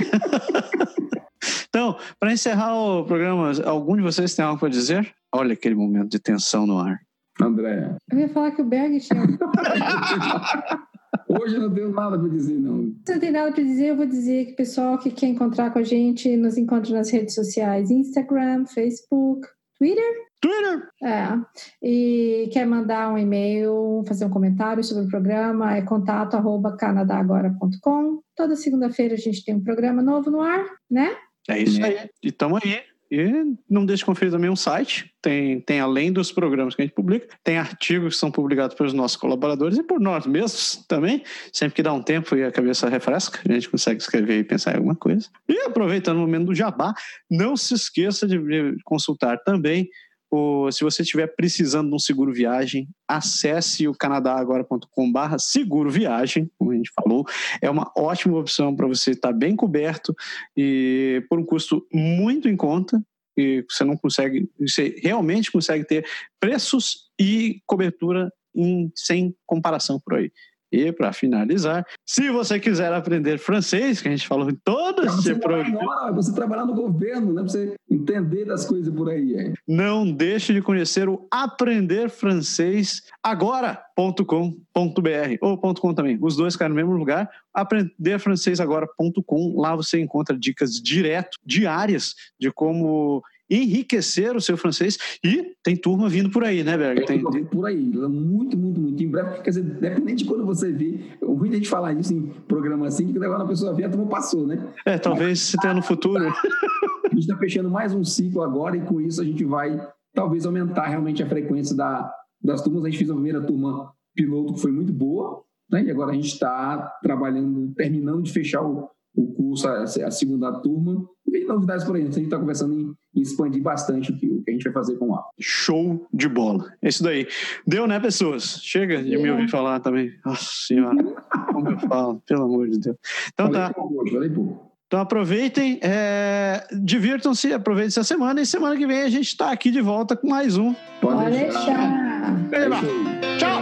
Então, para encerrar o programa, algum de vocês tem algo para dizer? Olha aquele momento de tensão no ar. André, Eu ia falar que o Berg tinha. hoje eu não tenho nada pra dizer, não. Se não tem nada para dizer, eu vou dizer que o pessoal que quer encontrar com a gente nos encontra nas redes sociais: Instagram, Facebook, Twitter. Twitter! É. E quer mandar um e-mail, fazer um comentário sobre o programa, é contato arroba canadagora.com. Toda segunda-feira a gente tem um programa novo no ar, né? É isso aí. E estamos aí. E não deixe de conferir também um site. Tem, tem, além dos programas que a gente publica, tem artigos que são publicados pelos nossos colaboradores e por nós mesmos também. Sempre que dá um tempo e a cabeça refresca, a gente consegue escrever e pensar em alguma coisa. E aproveitando o momento do jabá, não se esqueça de consultar também o, se você estiver precisando de um seguro viagem, acesse o canadagora.com/barra seguro viagem, como a gente falou. É uma ótima opção para você estar bem coberto e por um custo muito em conta. E você não consegue, você realmente consegue ter preços e cobertura em, sem comparação por aí. E para finalizar, se você quiser aprender francês, que a gente falou em todo Pra você você trabalhar no governo, né? Pra você entender das coisas por aí. É. Não deixe de conhecer o aprenderfrancesagora.com.br ou .com também. Os dois caem no mesmo lugar. Aprenderfrancesagora.com. Lá você encontra dicas direto, diárias, de como enriquecer o seu francês. E tem turma vindo por aí, né, Berg? Tem, por aí, muito, muito, muito. Em breve, quer dizer, dependente de quando você vê, muita gente falar isso em programa assim, que quando a pessoa vê, a turma passou, né? é, talvez se tenha no futuro. A gente está fechando mais um ciclo agora e com isso a gente vai talvez aumentar realmente a frequência da, das turmas. A gente fez a primeira turma piloto que foi muito boa, né? E agora a gente está trabalhando, terminando de fechar o, o curso, a, a segunda turma. E vem novidades por aí. A gente está conversando em, em expandir bastante o que, o que a gente vai fazer com a Show de bola. É isso daí. Deu, né, pessoas? Chega de me ouvir falar também. Nossa senhora, como eu falo, pelo amor de Deus. Então Falei tá. pouco pouco. Então aproveitem, é, divirtam-se, aproveitem essa semana e semana que vem a gente está aqui de volta com mais um. Pode Pode deixar. É. Tchau!